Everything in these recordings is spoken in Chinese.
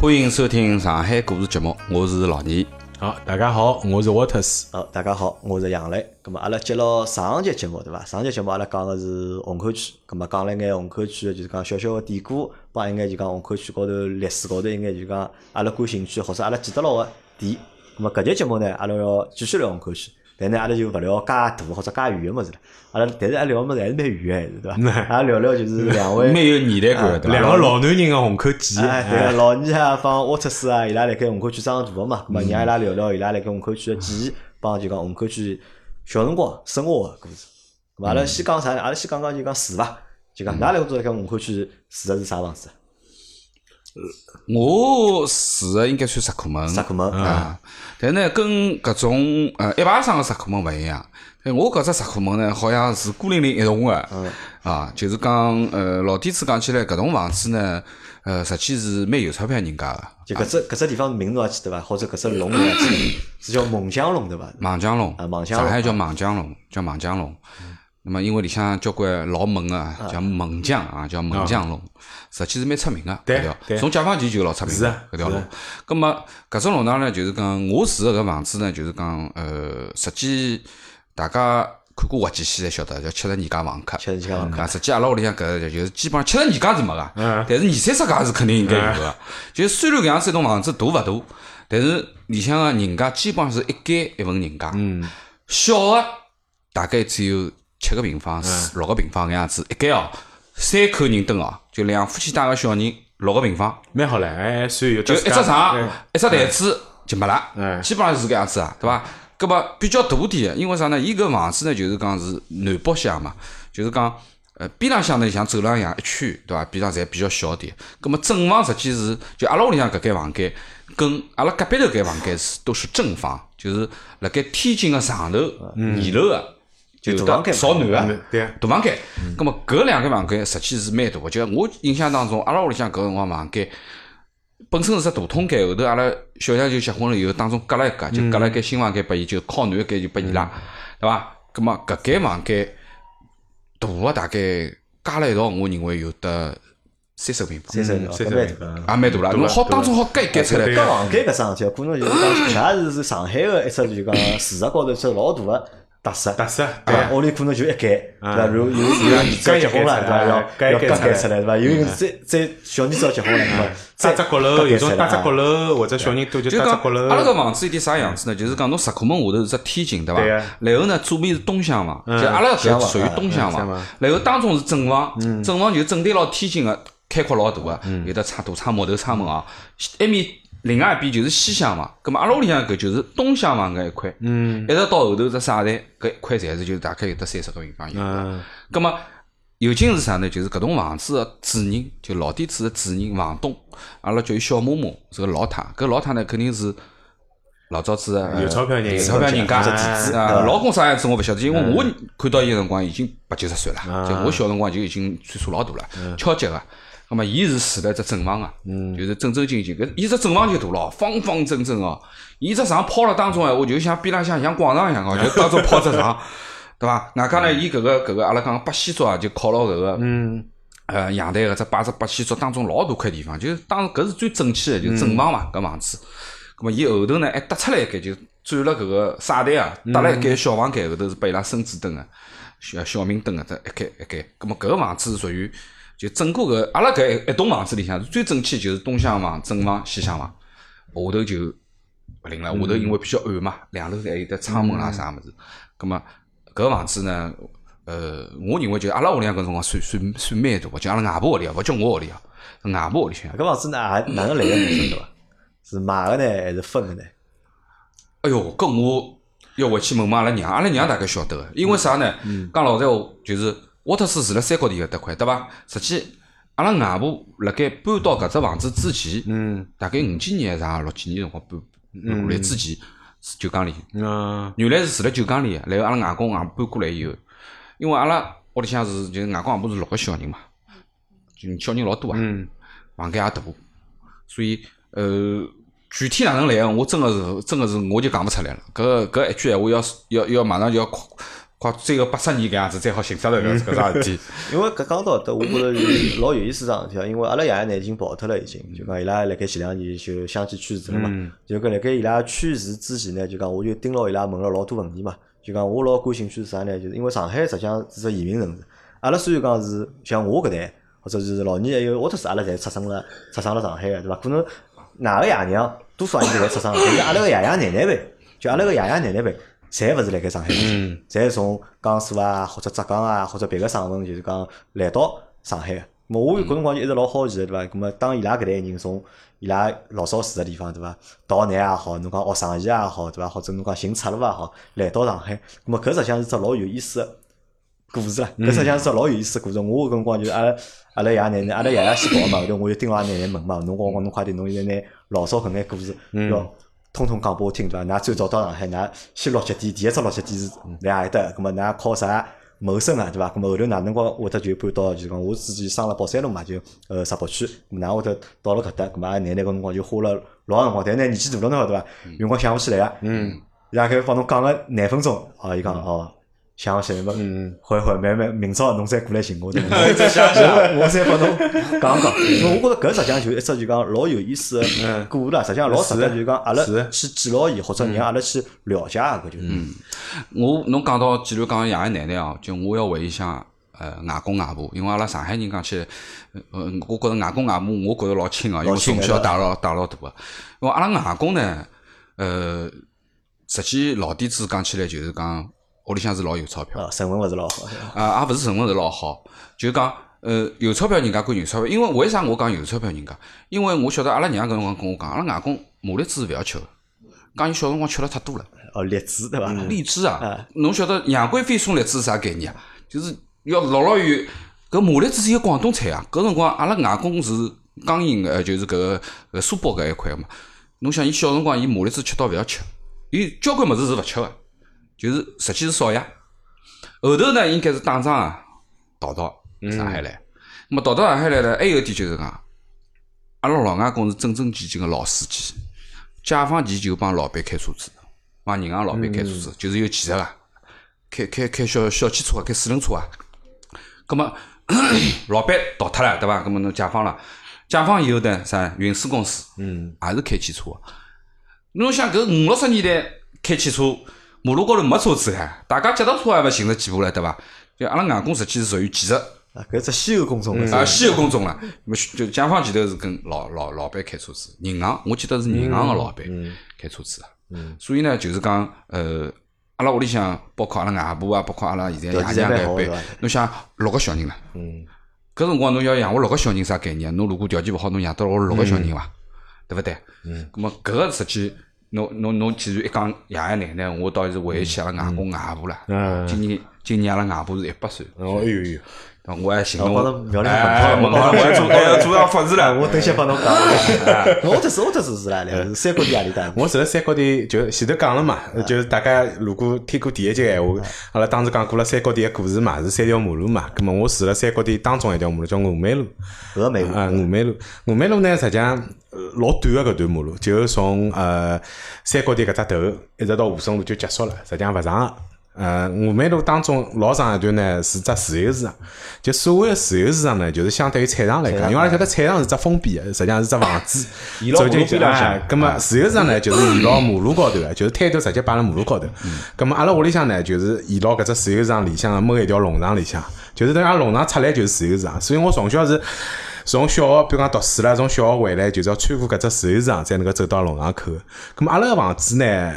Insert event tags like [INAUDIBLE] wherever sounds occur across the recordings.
欢迎收听上海故事节目，我是老倪。好，大家好，我是沃特斯。好，大家好，我是杨磊。咁么，阿拉接牢上节节目对伐？上节节目阿拉讲个是虹口区，咁么讲了一眼虹口区个就是讲小小个典故，帮一眼就讲虹口区高头历史高头一眼就讲阿拉感兴趣或者阿拉记得牢个点。咁么搿节节目呢，阿拉要继续聊虹口区。但呢，阿拉就勿聊介大或者介远个物事了。阿拉但是阿拉聊个物事还是蛮远个，对伐？阿拉聊聊就是两位 [LAUGHS] 蛮有年代感的，对伐？两个老男人个虹口记忆。哎，对个，老二啊，帮沃特斯啊，伊拉辣盖虹口区长大个嘛，咁么让伊拉聊聊伊拉辣盖虹口区个记忆，帮就讲虹口区小辰光生活个故事。咁阿拉先讲啥呢？阿拉先讲讲就讲住伐，就讲㑚辣盖虹口区住个是啥房子？我住个应该算石库门，石库门啊。但呢，跟搿种呃一排上个石库门勿一样。我搿只石库门呢，好像是孤零零一栋个，啊，就是讲呃老底子讲起来，搿栋房子呢，呃，实际是蛮有钞票人家个。就搿只搿只地方名字还记得伐？或者搿只龙还记得？是叫锰江龙对伐？锰江龙啊，锰江龙，上海叫锰江龙，叫锰江龙。那么因为里向交关老猛个，叫猛将啊，叫猛将龙，实际是蛮出名个搿条，从解放前就老出名搿条路。葛么搿只弄堂呢，就是讲我住个搿房子呢，就是讲呃，实际大家看过滑稽戏才晓得，叫七十二家房客。七十二家房客。实际阿拉屋里向搿就是基本上七十二家是没个，但是二三十家是肯定应该有个。就虽然搿样子一栋房子大勿大，但是里向个人家基本上是一间一份人家。嗯。小个大概只有。七个平方，四六个平方搿样子，一间哦，三口人蹲哦，就两夫妻带个小人，六个平方，蛮好唻，还算有。就一只床，一只台子就没了，基本上是搿样子啊，对伐？搿么比较大点，因为啥呢？伊搿房子呢，就是讲是南北向嘛，就是讲呃边浪向呢像走廊一样一圈，对伐？边上侪比较小点。搿么正房实际是就阿拉屋里向搿间房间，跟阿拉隔壁头搿房间是都是正房，就是辣盖天井个上头二楼个。有的朝南个，大房间。咁么搿两个房间实际是蛮大个。就我印象当中，阿拉屋里向搿辰光房间本身是只大通间，后头阿拉小强就结婚了以后，当中隔了一间，就隔了一间新房间拨伊，就靠南一间就拨伊拉，对伐？咁么搿间房间大个大概加了一道，我认为有得三十平方，三十平方，蛮大，也蛮大了。侬好当中好隔一隔出来。搿房间搿桩事体，可能就是讲，[LAUGHS] 也是是上海个一只就讲事实高头一只老大个。特色，特色，对屋里可能就一间，对伐？如有有儿子结婚了，对伐？要要隔间出来，对伐？有再再小儿子要结婚了，对伐？搭只阁楼，有种搭只阁楼，或者小人多就搭只阁楼。阿拉个房子有点啥样子呢？就是讲侬石库门下头是只天井，对伐？然后呢，左面是东厢房，就阿拉搿属于东厢房。然后当中是正房，正房就正对牢天井个，开阔老大个，有的窗大窗木头窗门啊，埃面。另外一边就是西厢房，咁么阿拉屋里向搿就是东厢房搿一块，嗯，一直到后头只沙台搿一块侪是就大概有得三十个平方有。嗯，咁么有劲是啥呢？就是搿栋房子个主人，就老底子个主人房东，阿拉叫伊小嬷嬷，是个老太。搿老太呢肯定是老早子有钞票人，有钞票人家啊。老公啥样子我勿晓得，因为我看到伊个辰光已经八九十岁了，就我小辰光就已经岁数老大了，敲击个。那么，伊是住辣只正房啊，就是正正经经。搿伊只正房就大咯，方方正正哦。伊只床抛了当中哎，我就像边浪向像广场一样哦，就当中抛只床，[LAUGHS] 对伐？外加呢，伊搿个搿个阿拉讲八仙桌啊，就靠牢搿个，呃，阳台搿只摆只八仙桌当中老大块地方，就是当搿是最正气的，就正房嘛，搿房子。咾么，伊后头呢还搭出来一间，就转了搿个沙台啊，搭了一间小房间，后头是拨伊拉孙子灯个，小小明灯个，这一间一间。咾么，搿个房子是属于。就整个个阿拉搿一一栋房子里向最整齐就是东厢房、正房、西厢房，下头就勿灵了。下头因为比较暗嘛，两楼还有得窗门啦啥物事。葛末搿房子呢，呃，我认为就阿拉屋里向搿辰光算算算蛮大，就阿拉外婆屋里啊，勿叫我屋里啊，外婆屋里向。搿房子呢，哪能来个名称对伐？是买个呢，还是分个呢？哎哟，搿我要回去问问阿拉娘，阿拉娘大概晓得个，因为啥呢？讲老实话，就是。沃特斯住辣山高头个搭块，对伐？实际阿拉外婆辣盖搬到搿只房子之前，嗯，大概五几年还是六几年辰光搬搬过来之前是九江里，嗯，原来是住辣九江里个。然后阿拉外公外婆搬过来以后，因为阿拉屋里向是就是外公外婆是六个小人嘛，就小人老多啊，嗯，房间也大，所以呃，具体哪能来个，我真个是真个是我就讲勿出来了。搿搿一句闲话要要要马上就要。快最后八十年搿样子，才好寻得来搿搿桩事体。[LAUGHS] 因为搿讲到得，我觉着老有意思桩事体啊。因为阿拉爷爷呢已经跑脱了，已经就讲伊拉辣盖前两年就相继去世了嘛。就搿辣盖伊拉去世之前呢，就讲我就盯牢伊拉问了老多问题嘛。就讲我老感兴趣是啥呢？就是因为上海实际上是只移民城市。阿拉虽然讲是像我搿代，或者是老年还有，或者是阿拉侪出生了出生了上海个，对伐？可能哪个爷娘多少应该侪出生，但是阿拉个爷爷奶奶辈，就阿拉个爷爷奶奶辈，侪勿是辣盖上海，侪是从江苏啊，或者浙江啊，或者别个省份，就是讲来到上海我有搿辰光就一直老好奇个，对伐？咾么当伊拉搿代人从伊拉老早住个地方，对伐？逃难也好，侬讲学生意也好，对伐？或者侬讲寻出路也好，来到上海，咾么搿实际上是只老有意思个。故事啦，搿实际上是老有意思个故事。我搿辰光就阿拉阿拉爷奶奶，阿拉爷爷先跑嘛，后头我就盯牢阿奶奶问嘛，侬讲讲侬快点，侬现在拿老早搿眼故事要通通讲拨我听，对伐？㑚最早到上海，㑚先落脚点，第一只落脚点是辣何搭？咁么㑚靠啥谋生啊？对伐？咁么后头哪能光会得就搬到就是讲我自己生了宝山路嘛，就呃石浦区，㑚会得到了搿搭？搿么阿奶奶搿辰光就花了老辰光，但是呢年纪大了侬晓得伐？辰光想勿起来啊。嗯。伊拉开帮侬讲个廿分钟，哦，伊讲哦。想勿起来么？嗯，会会慢慢明朝侬再过来寻我，对伐？我再想想，我再帮侬讲讲。我觉着搿实际上就一只就讲老有意思个故事啦。实际上老值得就讲阿拉去记牢伊，或者让阿拉去了解搿就。嗯，我侬讲到既然讲爷爷奶奶哦，就我要回忆想呃外公外婆，因为阿拉上海人讲起，呃，我觉着外公外婆我觉着老亲个，因为从小带老带老大个。因为阿拉外公呢，呃，实际老底子讲起来就是讲。屋里向是老有钞票，成分勿是老好，啊，也勿是成分是老好，就讲，呃，有钞票人家归有钞票，因为为啥我讲有钞票人家？因为我晓得阿拉娘搿辰光跟我讲，阿拉外公马荔枝勿要吃个，讲伊小辰光吃了太多了。哦，荔枝对伐？荔枝啊，侬晓得杨贵妃送荔枝是啥概念啊？就是要老老远，搿马栗子是一个广东菜啊。搿辰光阿拉外公是江阴个，就是搿个搿苏北搿一块个嘛。侬想伊小辰光伊马栗子吃到勿要吃，伊交关物事是勿吃个。就是实际是少爷，后头呢应该是打仗啊，逃到上海来。那么逃到上海来呢，还有一点就是讲，阿拉老外公是正正经经个老司机，解放前就帮老板开车子，帮银行老板开车子，就是有技术啊，开开开小小汽车啊，开四轮车啊。葛么老板逃脱了，对伐？葛么侬解放了，解放以后呢，啥运输公司，嗯，也是开汽车。侬想搿五六十年代开汽车。马路高头没车子开，大家脚踏车也勿寻着几步了，对伐？就阿拉外公实际是属于技术，啊，搿只稀有工种啊，稀有工种了。么就解放前头是跟老老老板开车子，银行我记得是银行个老板开车子嗯。所以呢，就是讲呃，阿拉屋里向包括阿拉外婆啊，包括阿拉现在爷娘搿一辈，侬想六个小人了，嗯，搿辰光侬要养活六个小人啥概念？侬如果条件勿好，侬养得活六个小人伐？对勿对？嗯，咁么搿个实际。侬侬侬，既然一讲爷爷奶奶，我倒是回忆起阿拉外公外婆了。今年今年阿拉外婆是一百岁。哦，哎呦呦！我还寻侬，我苗栗很我还做还 [LAUGHS] 做上法事了。我等歇帮侬讲。[LAUGHS] 我特是我特是是啦，是三国地阿里搭。我住在三国地，就前头讲了嘛，就是大家如果听过第一集闲话，阿拉当时讲过了三国地个故事嘛，是三条马路嘛。咁么我住了三国地当中一条马路叫峨眉路。峨眉路啊，峨眉路。峨眉路呢，实际上老短个搿段马路，就从呃三国地搿只头一直到华盛路就结束了，实际上勿长个。呃，峨眉路当中老长一段呢，是只自由市场。就所谓的自由市场呢，就是相对于菜场来讲，因为阿拉晓得菜场是只封闭的，实际上是只房子。走进去啊，咁么自由市场呢，就是沿牢马路高头个，就是摊头直接摆辣马路高头。咁么阿拉屋里向呢，就是沿牢搿只自由市场里向某一条弄堂里向，就是等于阿拉弄堂出来就是自由市场。所以我从小是。从小学，比如讲读书啦，从小学回来就是要穿过搿只自由市场，才能够走到弄堂口。咁么阿拉个房子呢，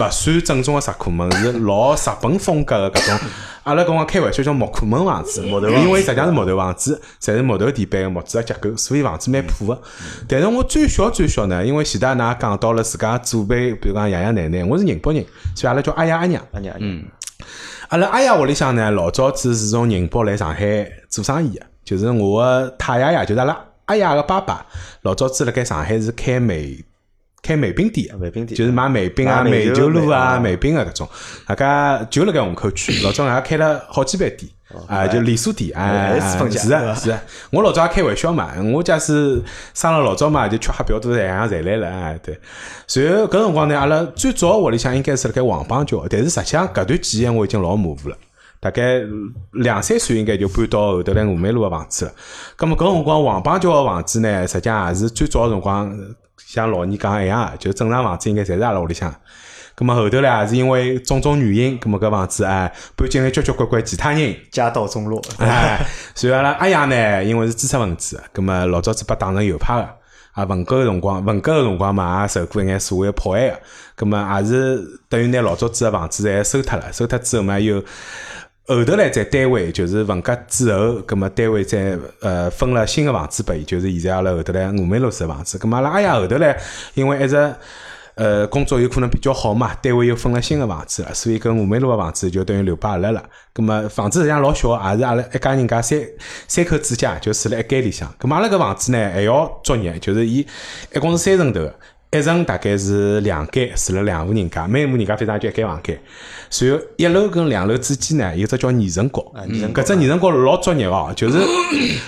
勿算正宗个石库门，是老日本风格个搿种。阿拉搿光开玩笑叫木库门房子，木头，因为实际上是木头房子，侪是木头地板个木质个结构，所以房子蛮破个。但是我最小最小呢，因为前头㑚讲到了自家祖辈，比如讲爷爷奶奶，我是宁波人，所以阿拉叫阿爷阿娘。阿娘，嗯，阿拉阿爷屋里向呢，老早子是从宁波来上海做生意的。就是我个太爷爷，就是阿拉阿爷个爸爸，老早子辣盖上海是开煤开煤饼店，煤饼店。就是卖煤饼啊、煤球炉啊、煤饼啊搿种，大家就辣盖虹口区，老早还开了好几爿店，啊，就连锁店，啊，是啊是啊，我老早也开玩笑嘛，我假使生了老早嘛，就吃喝嫖赌样样侪来了，啊，对。然后搿辰光呢，阿拉最早屋里向应该是辣盖黄浜桥，但是实际上搿段记忆我已经老模糊了。大概两三岁应该就搬到后头来峨眉路个房子了。咁么搿辰光黄帮桥个房子呢，实际上也是最早个辰光，像老倪讲一样个，就正常房子应该侪是阿拉屋里向。咁么后头呢，也是因为种种原因，咁么搿房子哎搬进来交交关关其他人。家道中落，哎，所以阿拉阿爷呢，因为是知识分子，咁么老早子被打成右派个，啊，文革个辰光，文革个辰光嘛，也受过一眼所谓迫害个，咁么也是等于拿老早子个房子侪收脱了，收脱之后嘛，又后头来在单位，就是文革之后，咁么单位再呃分了新个房子拨伊，就是现在阿拉后头来峨眉路个房子，咁么阿拉阿爷后头来，因为一直。呃，工作有可能比较好嘛，单位又分了新个房子了，所以搿峨眉路个房子就等于留拨阿拉了。葛么房子实际上老小，也是阿拉一家人家三三口之家，就住辣一间里向。葛么阿拉搿房子呢还要作业，就是伊一共是三层头。一层大概是两间，住了两户人家，每户人家非常就一间房间。随后一楼跟两楼之间呢，有只叫二层高，搿只二层阁老作孽哦，就是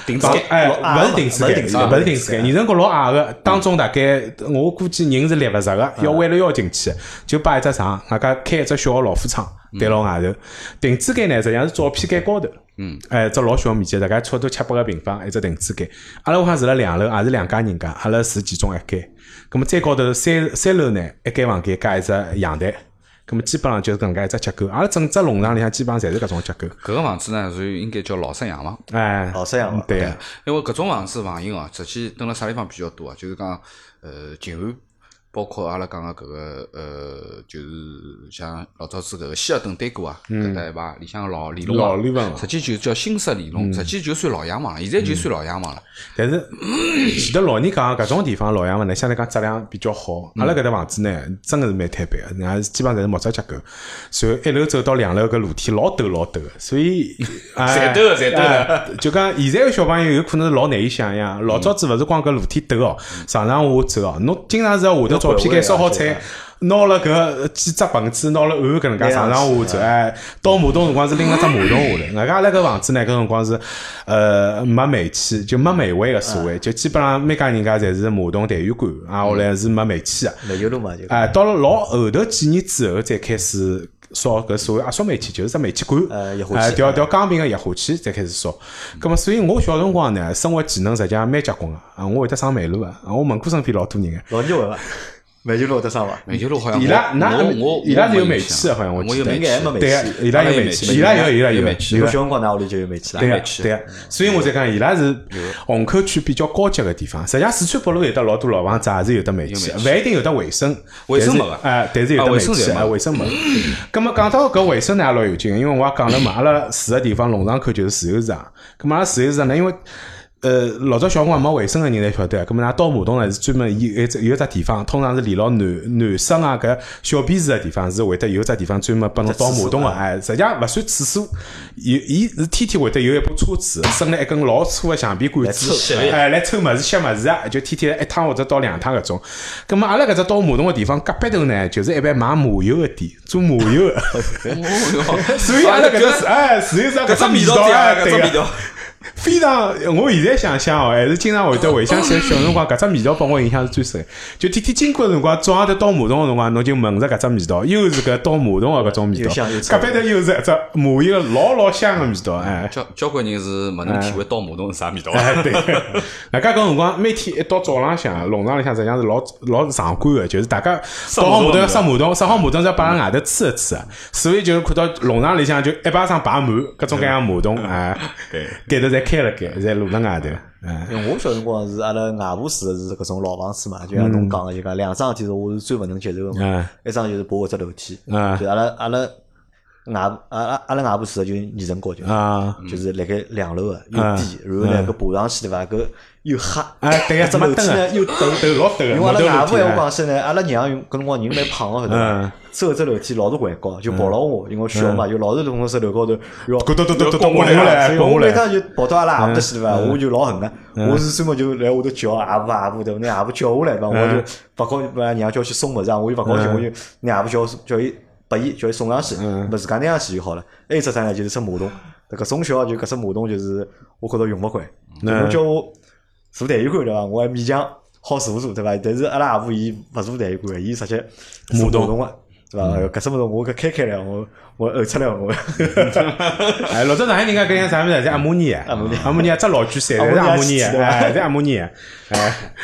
顶子间哎，老勿是顶子间，勿是顶子间，二层阁老矮个，当中大概我估计人是立勿着个，要弯了腰进去，就摆一只床，外加开一只小个老虎窗对牢外头。顶子间呢，实际上是照片间高头。嗯，哎，只老小面积，大概差不多七八个平方，一只顶子间。阿拉屋向住辣两楼，也是两家人家，阿拉住其中一间。咁么再高头三三楼呢，一间房间加一只阳台，咁么基本上就是搿能介一只结构。阿拉整只弄堂里向基本上侪是搿种结构。搿个房子呢，属于应该叫老式洋房。哎，老式洋房对，因为搿种房子房型哦，实际蹲辣啥地方比较多啊？就是讲，呃，静安，包括阿拉讲个搿个，呃，就是像老早子搿个希尔顿丹果啊，搿搭一排里向个老里弄老里房实际就叫新式里弄，实际就算老洋房了，现在就算老洋房了。但是 [COUGHS] 前头老人讲搿种地方老洋房呢，相对讲质量比较好。阿拉搿搭房子呢，真个是蛮坦白个，人家基本上侪是木质结构。然后一楼走到两楼搿楼梯老陡老陡个，所以 [LAUGHS] 侪陡个侪陡个哎就讲现在个小朋友有可能是老难以想象，老早子勿是光搿楼梯陡哦，上上下下走哦，侬经常是要下头照片间烧好菜。拿了搿几只盆子，拿了碗搿能介上上下下走，哎，倒马桶辰光是拎了只马桶下 [LAUGHS] 来。外加阿拉搿房子呢，搿辰光是呃没煤气，就没煤位个所谓，就基本上每家人家侪是马桶、痰盂罐，啊，后来是没煤气个。煤油炉嘛就。哎，到了老后头几年之后，再开始烧搿所谓压缩煤气，就是只煤气管，哎，气调调钢瓶个液化气再开始烧。葛么，所以我小辰光呢，生活技能实际上蛮结棍个，啊，我会得上煤炉个，啊，我门口身边老多人个。老牛个，煤油路得上伐？煤球路好像伊拉那我我伊拉是有煤气的，好像我记得。我有该还没煤对个气，伊拉有煤气，伊拉有，伊拉有有煤气有我小辰光㑚屋里就有煤气了。对个，对个，所以我才讲伊拉是虹口区比较高级个地方。实际上，四川北路有得老多老房子也是有得煤气的，煤气勿一定有得卫生，卫生没个但是哎，但是有啊得煤气，卫生有哎，卫生没。咁么讲到搿卫生呢，也老有劲个，因为我也讲了嘛，阿拉住个地方龙场口就是自由市场。咁么阿拉自由市场呢，因为呃，老早小辰光没卫生个人侪晓得，咁么㑚倒马桶呢是专门有一只有一只地方，通常是连牢男男生啊搿小便池个地方是会得有只地方专门拨侬倒马桶个，哎，实际上勿算厕所，有伊是天天会得有一部车子，伸了一根老粗个橡皮管子抽，哎，来抽物事、吸物事啊，就天天一趟或者倒两趟搿种。咁么阿拉搿只倒马桶个地方隔壁头呢，就是一般卖麻油个店，做麻油个，[LAUGHS] [LAUGHS] 所以阿拉搿只哎，是有啥搿只味道啊，啊，对个。非常，我现在想想哦，还是经常会得回想起来小辰光搿只味道拨我印象是最深。就天天经过个辰光，早上头倒马桶个辰光，侬就闻着搿只味道，又是搿倒马桶个搿种味道隔壁头又是一只麻油老老香个味道，哎。交交关人是没能体会倒马桶是啥味道。哎，对，大家搿辰光每天一到早浪向，弄堂里向实际上是老老壮观个，就是大家倒好马桶要刷马桶，刷好马桶是要摆辣外头吹一吹个，所以就看到弄堂里向就一巴掌摆满各种各样马桶，哎，[LAUGHS] 盖头侪开了盖，侪露辣外头，嗯，我小辰光是阿拉外婆住的是搿种老房子嘛，就像侬讲个，就讲两桩事体是我是最勿能接受个嗯嘛。一桩就是爬搿只楼梯，嗯就阿拉阿拉外阿拉阿拉外婆住的就二层高，就啊。就是辣盖两楼个又低，然后呢搿爬上去对伐？搿又黑，哎，对个，只楼梯呢又陡。陡老陡个，因为阿拉外婆闲话讲，讲起呢，阿拉娘用搿辰光人蛮胖个，晓得嗯伐？走搿只楼梯老是环高，就抱牢我，因为小嘛，就老是从搿楼高头要咕嘟嘟嘟嘟滚滚下来所以我每趟就跑到阿拉阿婆搭去对伐？我就老狠个，我是专门就来下头叫阿婆阿婆对伐？拿阿婆叫下来对伐？我就勿高把娘叫去送物事啊，我就勿高兴，我就拿阿婆叫叫伊拨伊叫伊送上去，勿自家拿上去就好了。还有只啥呢？就是只马桶，搿从小就搿只马桶就是我觉着用勿惯，侬叫我坐痰盂罐对伐？我还勉强好坐坐对伐？但是阿拉阿婆伊勿坐痰盂罐，伊直接坐马桶个。对伐？搿只马桶我搿开开来，我我呕出来我。[LAUGHS] 哎，老早上海人家搿样啥物事？是阿摩尼，阿摩尼，阿摩尼，只老句山是阿摩尼，哎，是阿摩尼，哎，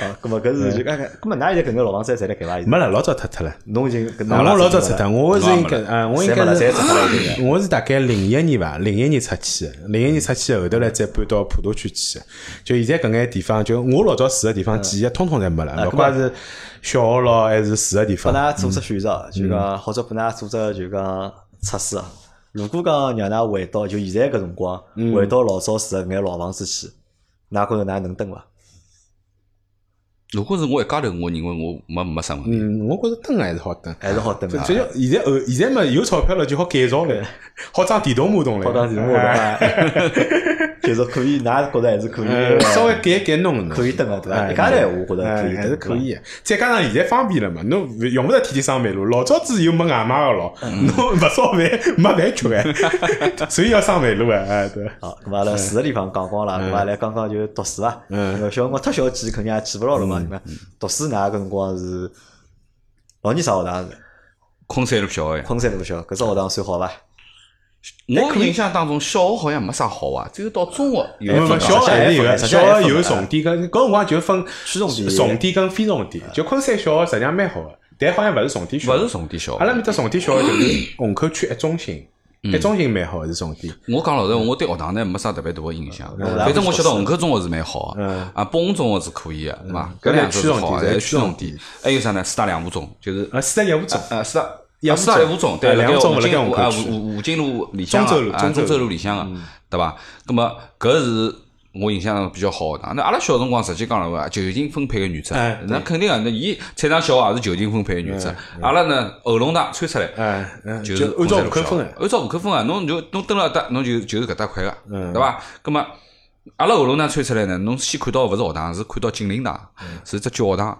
哦，搿么搿是就讲，搿么㑚现在搿眼老房子侪辣盖伐？没了，老早脱脱了。侬已经，我老早脱脱，我是应该，呃，我应该是，[LAUGHS] 我是大概零一年伐，零一年出去，零一年出去后头来再搬到普陀区去。就现在搿眼地方，就我老早住个地方，记忆通通侪没了，勿管是小学咯，还是住个地方。拨㑚做只选择，就讲或者拨㑚做只就讲测试啊。如果讲让㑚回到就现在搿辰光，回到老早住个眼老房子去，㑚觉着㑚能蹲伐？如果是我一家头，我认为我没没啥问题。嗯，我觉着蹲还是好蹲，还是好蹲啊。主要现在后现在嘛有钞票了，就好改造了，好装电动马桶了，好装电动马桶。就是可以，㑚觉着还是可以，稍微改改弄，可以蹲个对伐？一家头我觉得可以，还是可以。再加上现在方便了嘛，侬用勿着天天上马路。老早子又没外卖个咯，[LAUGHS] 侬勿烧饭没饭吃哎，[LAUGHS] 所以要上马路哎，哎对。好，咁阿拉住个地方讲光了，咁阿拉刚刚就读书啊。嗯。小辰光太小记，肯定也记勿牢了嘛。读书㑚搿辰光是老年啥学堂？昆山路小学。昆山路小学，搿只学堂算好伐？我印象当中，小学好像没啥好啊，只有到中学有。小学还是有个，小学有重点跟，搿辰光就分重点、重点跟非重点。就昆山小学实际上蛮好个，但好像勿是重点小学。勿是重点小学。阿拉面搭重点小学就是虹口区一中心，一中心蛮好，是重点。我讲老实话，我对学堂呢没啥特别大个印象。反正我晓得虹口中学是蛮好个，啊，北虹中学是可以个，对伐？搿两区好，侪区重点。还有啥呢？四大两五中就是啊，四大业务中啊，四大。四大业务中，对，辣盖吴金路啊，吴吴金路里向个啊，中州路里向个，对伐？那么，搿是我印象比较好个。那阿拉小辰光实际讲了话，就近分配个原则，那肯定个。那伊菜场小也是就近分配个原则。阿拉呢，后龙塘穿出来，就是按照户口分个，按照户口分个。侬就侬蹲了搭，侬就就是搿搭块个，对伐？咁么，阿拉后龙塘穿出来呢，侬先看到勿是学堂，是看到锦麟堂，是只教堂。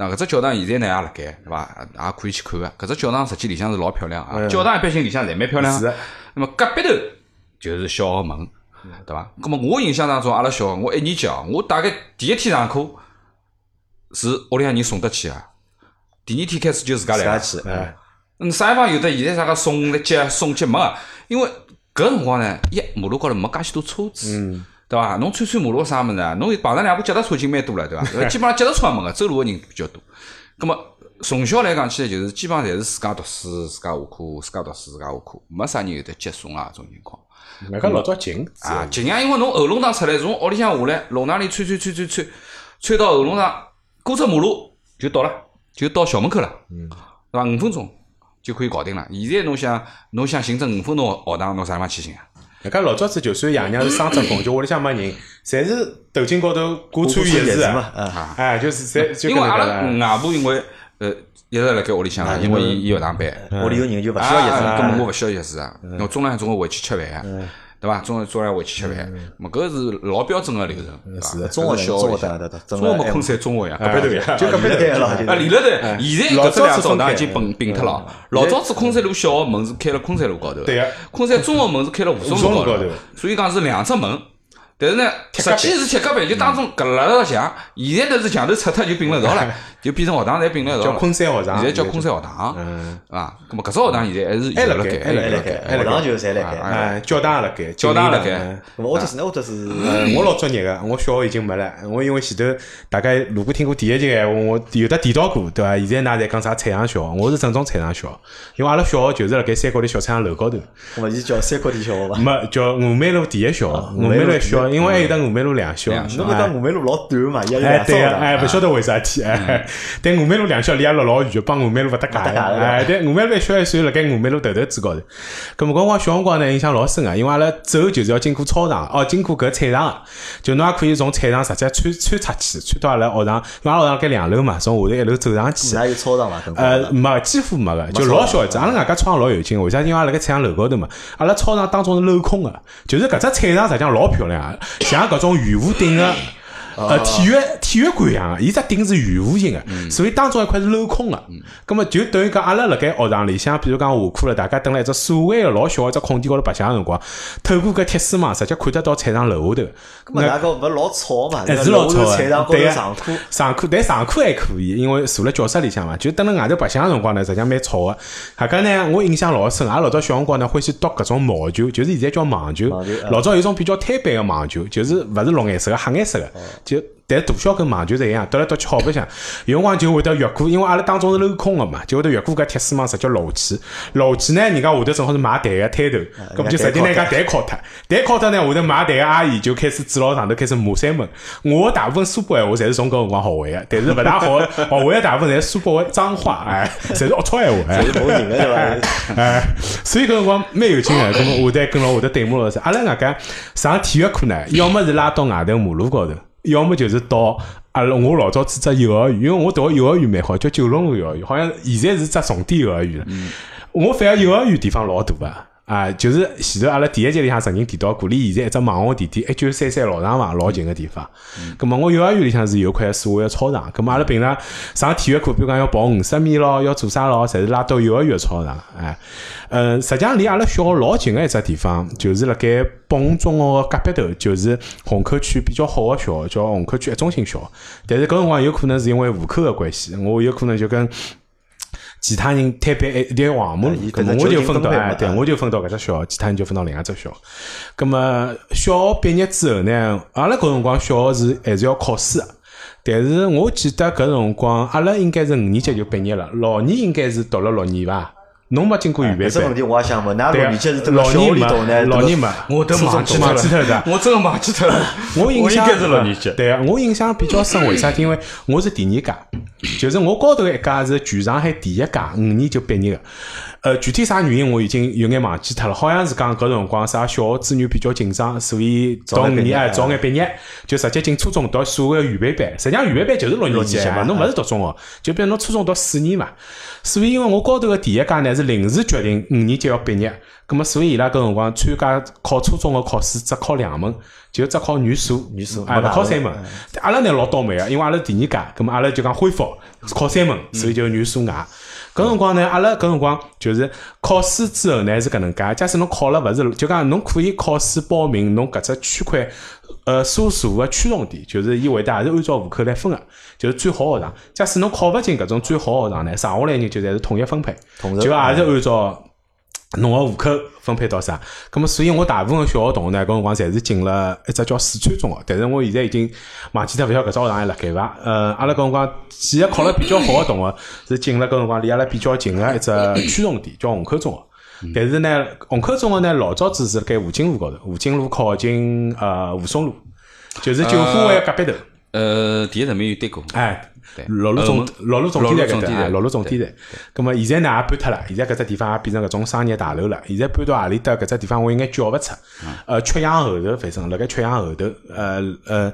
那搿只教堂现在呢也辣盖，对伐？也可以去看个。搿只教堂实际里向是老漂亮啊。教堂一般性里向侪蛮漂亮。是。那么隔壁头就是小学门，对伐？那么我印象当中，阿拉小学我一年级哦，我大概第一天上课是屋里向人送得去啊。第二天开始就自家来。自家去。嗯。啥地方有的现在啥个送来接送接没个？因为搿辰光呢，一马路高头没介许多车子。嗯。对伐？侬穿穿马路啥物事啊？侬碰着两部脚踏车已经蛮多了，对伐？[LAUGHS] 基本上脚踏车也没个，走路个人比较多。咁么从小来讲起来，就是基本上侪是自家读书、自家下课、自家读书、自家下课，没啥人有得接送啊，种情况。那个老早近啊，近呀，因为侬后龙塘出来，从屋里向下来，弄堂里穿穿穿穿穿，穿到后龙塘过只马路就到了，就到校门口了，嗯对伐？五分钟就可以搞定了。现在侬想侬想寻只五分钟学堂，侬啥地方去寻啊？人家老早子就算爷娘是双职工，就屋里向没人，侪是头颈高头挂穿叶子啊，哎，就是在。因为阿拉外婆因为呃一直辣盖屋里向，因为伊伊勿上班，屋里有人就勿需要叶子，根本我勿需要叶子啊，我中浪向总归回去吃饭啊。对伐？中中午回去吃饭，么搿是老标准个流程。是中学小学中学么昆山中学呀，隔壁头，就隔壁头了。啊，离了头，现在搿只两学堂已经并并脱了。老早子昆山路小学门是开了昆山路高头，对呀。昆山中学门是开了吴淞路高头，所以讲是两只门。但是呢，实际是铁隔壁，就当中隔了道墙。现在呢是墙头拆脱就并了一道了，[LAUGHS] 就变成学堂侪并了一道。叫昆山学堂，现在叫昆山学堂，啊，咁么搿只学堂现在还是还辣盖，还辣盖，学堂就侪辣盖，哎，教堂也辣盖，教堂也辣盖。我就是呢，我就是，我老作孽个，我小学已经没了。我因为前头大概如果听过第一集闲话，我有的提到过，对伐？现在㑚在讲啥彩阳小学，我是正宗彩阳小学，因为阿拉小学就是辣盖三角里小菜场楼高头。勿是叫三角里小学伐？没，叫峨眉路第一小学，峨眉路小，因为还有得五美路。两小，侬勿讲五美路老短嘛？哎，对个，[LAUGHS] 哎，勿晓得为啥体，哎，但峨眉路两小离阿拉老远，帮峨眉路勿搭界，哎，但峨眉路小还算辣盖峨眉路头头子高头。搿么辰光小辰光呢，印象老深个，因为阿拉走就是要经过操场，哦，经过搿菜场，就侬也可以从菜场直接穿穿出去，穿到阿拉学堂，因为阿拉学堂盖两楼嘛，从下头一楼走上去。哪有操场嘛？呃，没，几乎没个，就老小一只。阿拉外加操场老有劲，为啥？因为阿拉辣盖菜场楼高头嘛，阿拉操场当中是镂空个，就是搿只菜场实际上老漂亮，像搿种。圆弧顶的呃，体育体育馆一样个，伊只顶是圆弧形个，所以当中一块是镂空个。咁么就等于讲，阿拉辣盖学堂里向，比如讲下课了，大家蹲辣一只所谓个老小个只空地高头白相个辰光，透过搿铁丝网，直接看得到菜场楼下头。咁么大家勿老吵嘛？还是老吵菜场高头上课，上课但上课还可以，因为坐辣教室里向嘛，就蹲辣外头白相个辰光呢，实际上蛮吵个。哈搿呢，我印象老深，阿拉老早小辰光呢，欢喜夺搿种毛球，就是现在叫网球。老早有种比较摊板个网球，就是勿是绿颜色个，黑颜色个，就。但大小跟网球是一样，夺来夺去好白相。有辰光就会得越过，因为阿拉当中是镂空个嘛，就会得越过搿铁丝网，直接落去。落去呢，人家下头正好是买蛋个摊头，搿么就直接拿家蛋敲脱。蛋敲脱呢，下头买蛋个阿姨就开始指牢上头开始骂三门。我大部分苏北闲话侪是从搿辰光学会个，但是勿大好 [LAUGHS] 学会个大部分侪是苏北个脏话，哎，侪是龌龊闲话，侪是骂人个对伐？哎，所以搿辰光蛮有劲个。搿么我再跟牢我的对骂老师，阿拉外加上体育课呢，要么是拉到外头马路高头，要么就是到。阿拉我老早去只幼儿园，因为我读个幼儿园蛮好，叫九龙路幼儿园，好像现在是只重点幼儿园了。我反而幼儿园地方老大啊，啊，就是前头阿拉第一节里向曾经提到过，离现在一只网红地点一九三三老长房老近个地方。咁么我幼儿园里向是有块所谓个操场，咁么阿拉平常上体育课，比如讲要跑五十米咯，要做啥咯，侪是拉到幼儿园操场，哎。嗯，实际上离阿拉小学老近个一只地方，就是辣盖北红中学个隔壁头，就是虹口区比较好个小学，叫虹口区一中心小学。但是搿辰光有可能是因为户口个关系，我有可能就跟其他人摊板一点黄码，搿么我就分到哎，对，我就分到搿只小学，其他人就分到另外只小学。搿么小学毕业之后呢，阿拉搿辰光小学是还是要考试个，但是我记得搿辰光阿拉应该是五年级就毕业了，老二应该是读了六年伐？侬没经过预备班？这问题我也想问，哪六年级是读小学里头呢？老年嘛，我都忘记忘记脱了。[LAUGHS] 我真的忘记脱了。[LAUGHS] 我印象是六年级。对啊，我印象比较深，为啥？因为我是第二届，就是我高头一届是全上海第一届五年就毕业个。呃，具体啥原因我已经有眼忘记脱了，好像是讲搿辰光啥小学资源比较紧张，所以读五年哎早眼毕业，就直接进初中读所谓个预备班。实际上预备班就是六年级嘛，侬勿是读中学，就比如侬初中读四年嘛。所以因为我高头个第一届呢是临时决定五年级要毕业，葛么所以伊拉搿辰光参加考初中个考试只考两门，就只考语数，语数哎勿考三门。阿拉呢老倒霉个，因为阿拉第二届，葛么阿拉就讲恢复考三门，所以就语数外。搿辰光呢，阿拉搿辰光就是考试之后呢是搿能介，假使侬考了勿是，就讲侬可以考试报名侬搿只区块，呃，所属个区重点，就是伊会得也是按照户口来分个，就是最好学堂。假使侬考勿进搿种最好学堂呢，剩下来人就侪是统一分配，就也是按照。侬个户口分配到啥？咁么，所以我大部分小学同学呢，搿辰光侪是进了一只叫四川中学。但是我现在已经忘记脱，勿晓得搿只学堂还辣盖伐？呃，阿拉搿辰光几个考了比较好个同学，是进了搿辰光离阿拉比较近个一只区重点，叫虹口中学。但是呢，虹口中学呢，老早子是辣盖吴泾路高头，吴泾路靠近呃吴淞路，就是九华湾隔壁头。呃，第一层面有对过。哎。六路总六路总天台搿搭，老路总天台。葛末现在呢也搬脱了，现在搿只地方也变成搿种商业大楼了。现在搬到何里搭搿只地方，我应该叫勿出。呃，曲阳后头，反正辣盖曲阳后头，呃呃。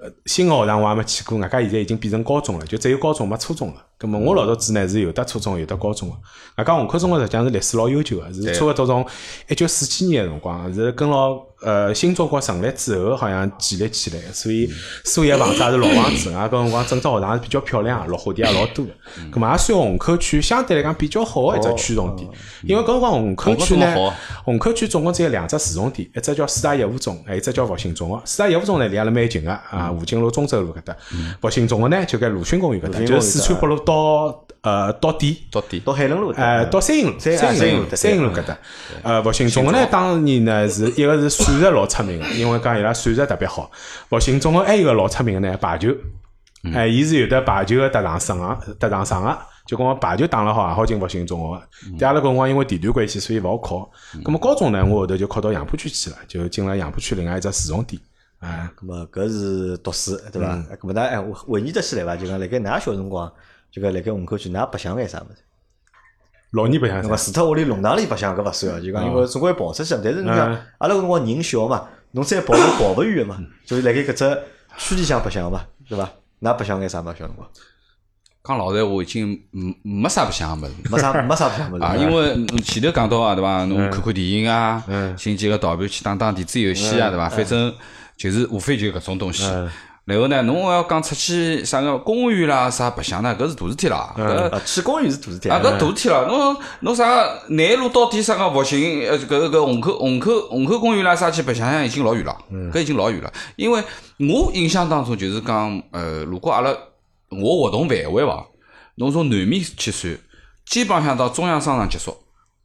呃，新个学堂我还没去过，外加现在已经变成高中了，就只有高中没初中了。咁么我老早子呢是有得初中有得高中个。外加虹口中学实际上是历史老悠久个，是差勿多从一九四几年个辰光，是跟牢呃新中国成立之后好像建立起来，所以所有房子也是老房子，啊，搿辰光整只学堂是比较漂亮，绿化地也老多个。咁么也算虹口区相对来讲比较好个一只区重点，因为搿辰光虹口区呢，虹口区总共只有两只市重点，一只叫四大业务中，还有一只叫复兴中学。四大业务中呢离阿拉蛮近个啊。吴泾路、中州路搿搭，复兴中学呢就该鲁迅公园搿搭，就是四川北路到呃到底，到底到海伦路，呃到三营路，三营路，三营路搿搭。呃，复兴中学呢，当年呢是一个是数学老出名个，因为讲伊拉数学特别好。复兴中学还有个老出名个呢排球，哎，伊是有的排球个特长生啊，特长生个，就讲排球打了好，也好进复兴中学。但阿拉搿辰光因为地段关系，所以勿好考。咁么高中呢，我后头就考到杨浦区去了，就进了杨浦区另外一只市重点。啊，咁么搿是读书，对伐？咁么，㑚哎，回忆得起来伐？就讲辣盖㑚小辰光，就讲辣盖虹口区，㑚白相眼啥物事？老年白相啥？除脱屋里弄堂里白相搿勿算哦，就讲因为总归跑出去。但是你讲，阿拉搿辰光人小嘛，侬再跑都跑勿远个嘛，就是辣盖搿只区里向白相嘛，对伐？㑚白相眼啥物事？小辰光？讲老实话，已经没没啥白相个物事，没啥没啥白相物事啊。因为前头讲到啊，对伐？侬看看电影啊，寻几个逃避去打打电子游戏啊，对伐？反正。就是无非就搿种东西，然后呢，侬要讲出去啥个公园啦，啥白相呢，搿是大事体啦。搿啊，去公园是大事体啊，搿大事体啦。侬侬啥南路到底啥个复兴？呃，搿搿虹口虹口虹口公园啦，啥去白相相已经老远了。搿已经老远了。因为我印象当中就是讲，呃，如果阿拉我活动范围伐，侬从南面去算，基本上到中央商场结束。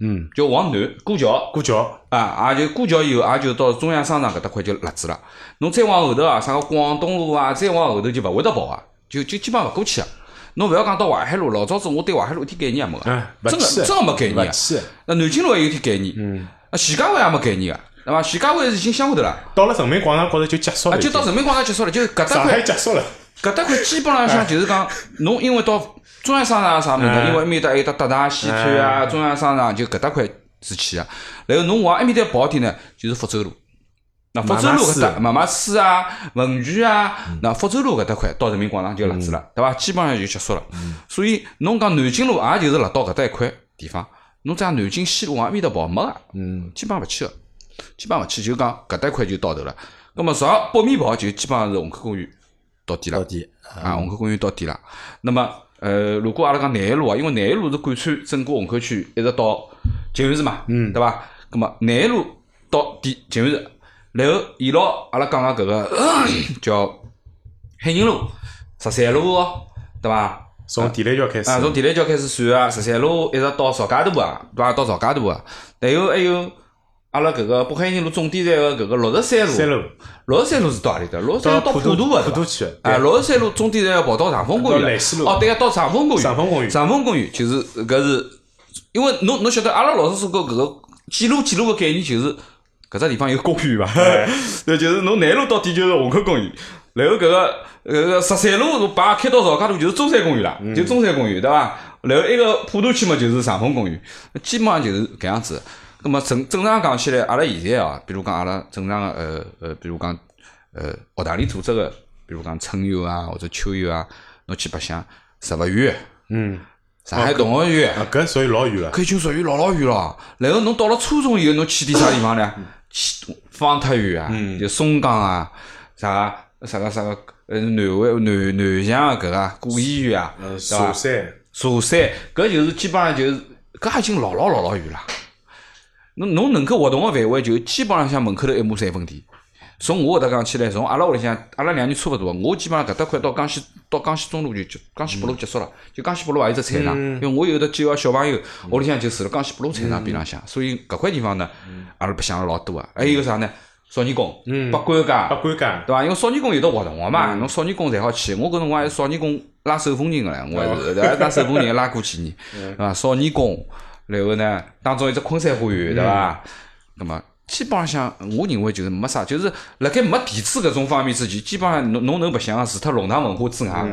嗯，就往南过桥，过桥啊，也就过桥以后，也就到中央商场搿搭块就辣子了。侬再往后头啊，啥个广东路啊，再往后头就勿会得跑啊，就就基本上勿过去啊。侬勿要讲到淮海路，老早子我对淮海路一点概念也没个，真个真个没概念啊。那南京路还有点概念，嗯，啊，徐家汇也没概念个，对伐？徐家汇是已经乡下头了。到了人民广场高头就结束了，就到人民广场结束了，就搿搭块结束了。搿搭块基本浪向就是讲，侬因为到中央商场啥物事，因为埃面搭还有得德大西川啊，中央商场就搿搭块。是去啊，然后侬往埃面搭跑点呢，就是福州路。那福州路搿搭，买买书啊，文具啊，那福州路搿搭块到人民广场就辣子了，对伐？基本上就结束了。所以侬讲南京路也就是辣到搿搭一块地方，侬在南京西路往埃面搭跑没个，嗯，基本上勿去个，基本上勿去，就讲搿搭块就到头了。那么朝北面跑就基本上是虹口公园到底了，到底啊，虹口公园到底了。那么呃，如果阿拉讲南一路啊，因为南一路是贯穿整个虹口区，一直到。静安寺嘛，嗯，对伐？那么南一路到底静安寺，然后沿牢阿拉讲个搿个 [COUGHS] 叫海宁路、十三路，对伐？从地雷桥开始啊，从地雷桥开始算啊，十三路一直到曹家渡啊，对伐？到曹家渡啊，然后还有阿拉搿个北海宁路终点站个搿个六十三路，六十三路是到何里搭？六十三路到普陀个，普渡去啊，六十三路终点站要跑到长风公园哦，对个，到长风公园，长风公园，长风公园就是搿是。因为侬侬晓得，阿拉老师说过搿个记录记录个概念就是搿只地方有公园伐？[LAUGHS] 对，就是侬南路到底就是虹口公园，然后搿个搿个十三路把开到曹家渡就是中山公园啦，就中山公园对伐？然后一个普陀区嘛就是长风公园，基本上就是搿样子。那么正正常讲起来，阿拉现在啊，比如讲阿拉正常个呃呃，比如讲呃学堂里组织个，比如讲春游啊或者秋游啊，侬去白相，植物园，嗯。上海动物园，搿属于老远了，搿已经属于老老远了。然后侬到了初中以后，侬去点啥地方呢？去方特园啊，就松江啊，啥啥个啥个呃南湾南南翔搿个古医院啊，佘山，佘山，搿就是基本上就是搿已经老老老老远了。侬侬能够活动个范围就基本上像门口头一亩三分地。从我搿搭讲起来，从阿拉屋里向，阿拉两年差勿多。我基本上搿搭块到江西到江西中路就就江西北路结束了。就江西北路也有只菜场，因为我有的几个小朋友屋里向就住辣江西北路菜场边浪向，所以搿块地方呢，阿拉白相了老多啊。还有啥呢？少年宫、八关街、八关街，对伐？因为少年宫有得活动个嘛，侬少年宫才好去。我搿辰光还是少年宫拉手风琴个唻，我还是？拉手风琴拉过几年，[LAUGHS] 对伐？少年宫，然后呢，当中一只昆山花园，对伐？那么。基本上，我认为就是没啥，就是辣盖没地址搿种方面之前，基本上侬侬能白相，除脱龙潭文化之外，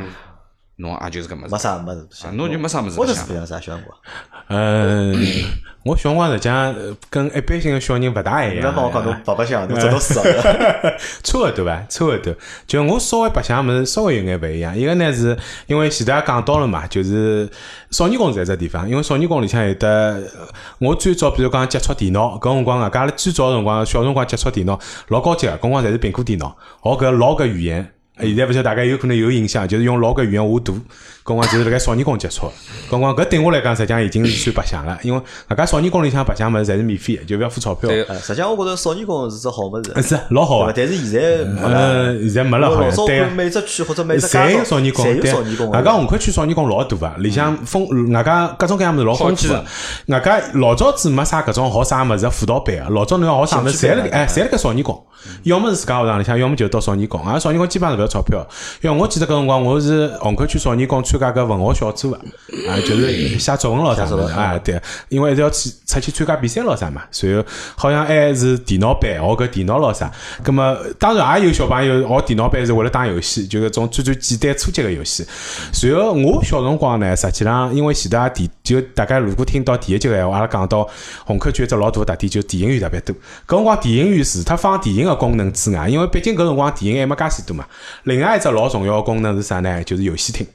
侬也就是搿么子。没啥么子，侬就没啥么子白相。我是啥小辰光？嗯，[LAUGHS] 我小辰光实际上跟一般性的小人勿大一样。那帮我讲侬白白相，侬走到死啊？差勿多伐？差勿多。就我稍微白相物事稍微有眼勿一样。一个呢是因为前头也讲到了嘛，就是少年宫是一只地方，因为少年宫里向有得我最早比如讲接触电脑，搿辰光啊，家拉最早辰光小辰光接触电脑老高级个，搿辰光侪是苹果电脑，学搿老搿语言。现在勿晓得大家有可能有印象，就是用老搿语言画图，搿光就是辣盖少年宫接触，搿光搿对我来讲实际上已经是算白相了，因为外加少年宫里向白相物事侪是免费的，就勿要付钞票。对，实际上我觉着少年宫是只好物事。是老好啊，但是现在没了，现在没了，好像对。每只区或者每只侪有少年宫，对。外加虹口区少年宫老大啊，里向丰，外加各种各样物事老丰富的。外加老早子没啥搿种好啥物事辅导班个，老早侬要学啥物事，侪辣盖哎，侪辣盖少年宫。要么是自家学堂里向，要么就到少年宫。啊，少年宫基本上是勿要钞票。因为我记得搿辰光，我是虹口区少年宫参加搿文学小组个，啊，就是写作文咯啥的啊，对。因为还是要去出去参加比赛咯啥嘛。随后好像还是电脑班学搿电脑咯啥。葛么当然也有小朋友学电脑班是为了打游戏，就搿种最最简单初级个游戏。随后我小辰光呢，实际上因为前头也电，就大家如果听到第一集个闲话，阿拉讲到虹口区一只老大个特点，就电影院特别多。搿辰光电影院除脱放电影。功能之外，因为毕竟搿辰光电影还没介许多嘛。另外一只老重要个功能是啥呢？就是游戏厅。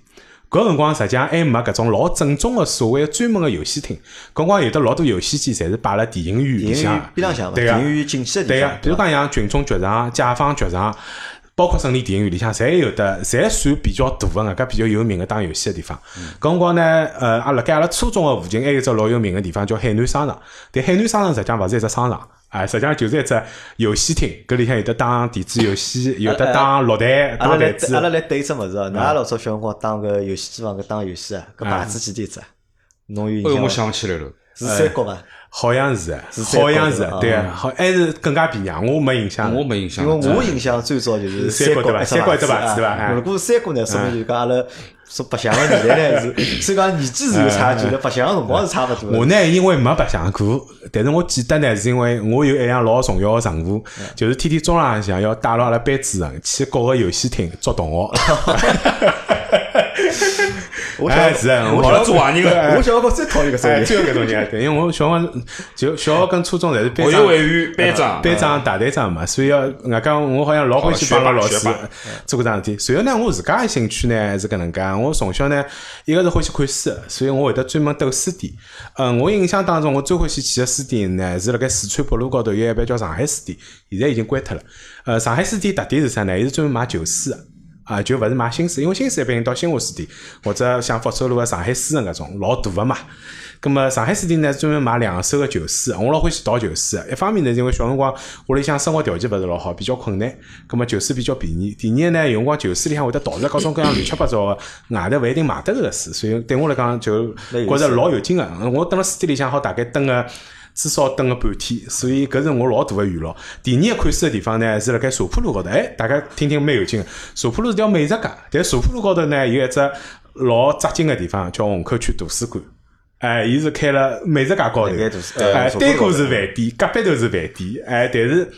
搿辰光实际上还没搿种老正宗个所谓专门个游戏厅。搿辰光有的老多游戏机，侪是摆辣电影院里向。边浪向对电影院进去的对个，比如讲像群众剧场、解放剧场。包括胜利电影院里向，侪有的，侪算比较大个，外加比较有名个打游戏个地方。搿辰光呢，呃，阿辣盖阿拉初中个附近还有只老有名个地方叫海南商场。但海南商场实际上勿是一只商场，啊，实际上就是一只游戏厅。搿里向有的打电子游戏，有的打落台、打台子。阿拉来对只物事哦，㑚老早小辰光打个游戏机房搿打游戏啊，搿牌子几钿只？侬有印象？我想起来了，是三国伐？好像是，好像是，对啊，好还是更加便宜。我没印象，我没印象，因为我印象最早就是三国对伐？三国一只牌子对伐？如果三国呢，说明就讲阿拉说白相个年代呢是，[LAUGHS] 虽讲年纪是有差距，的白相个辰光是差勿多。我呢，因为没白相过，但是我记得呢，是因为我有一项老重要个任务，就是天天中浪向要带牢阿拉班主任去各个游戏厅捉同学。[LAUGHS] 我想是，我想做坏人个，我小学哥最讨厌个种人，就搿种人，对，因为我小学就小学跟初中侪是班长、班长、班长、大队长嘛，所以要外加我好像老欢喜帮老师做搿桩事体。随后呢，我自家个兴趣呢是搿能介，我从小呢一个是欢喜看书，所以我会得专门斗书店。嗯，我印象当中，我最欢喜去个书店呢是辣盖四川北路高头有一爿叫上海书店，现在已经关脱了。呃，上海书店特点是啥呢？伊是专门卖旧书个。啊，就勿是买新书，因为新书一般性到新华书店或者像福州路个上海书城搿种老大个嘛。咁么上海书店呢，专门买两手个旧书。我老欢喜淘旧书。一方面呢，因为小辰光屋里向生活条件勿是老好，比较困难。咁么旧书比较便宜。第二呢，有辰光旧书里向会得淘出各种各样乱七八糟个外头勿一定买得着个书，所以对我来讲就觉着老有劲个。我蹲辣书店里向好大概蹲个。至少等个半天，所以搿是我老大个娱乐。第二个看书个地方呢，是辣盖茶铺路高头。哎，大家听听蛮有劲个。茶铺路是条美食街，但茶铺路高头呢有一只老扎劲个地方，叫虹口区图书馆。哎，伊是开了美食街高头，哎，单过是饭店，隔壁头是饭店。哎，但是。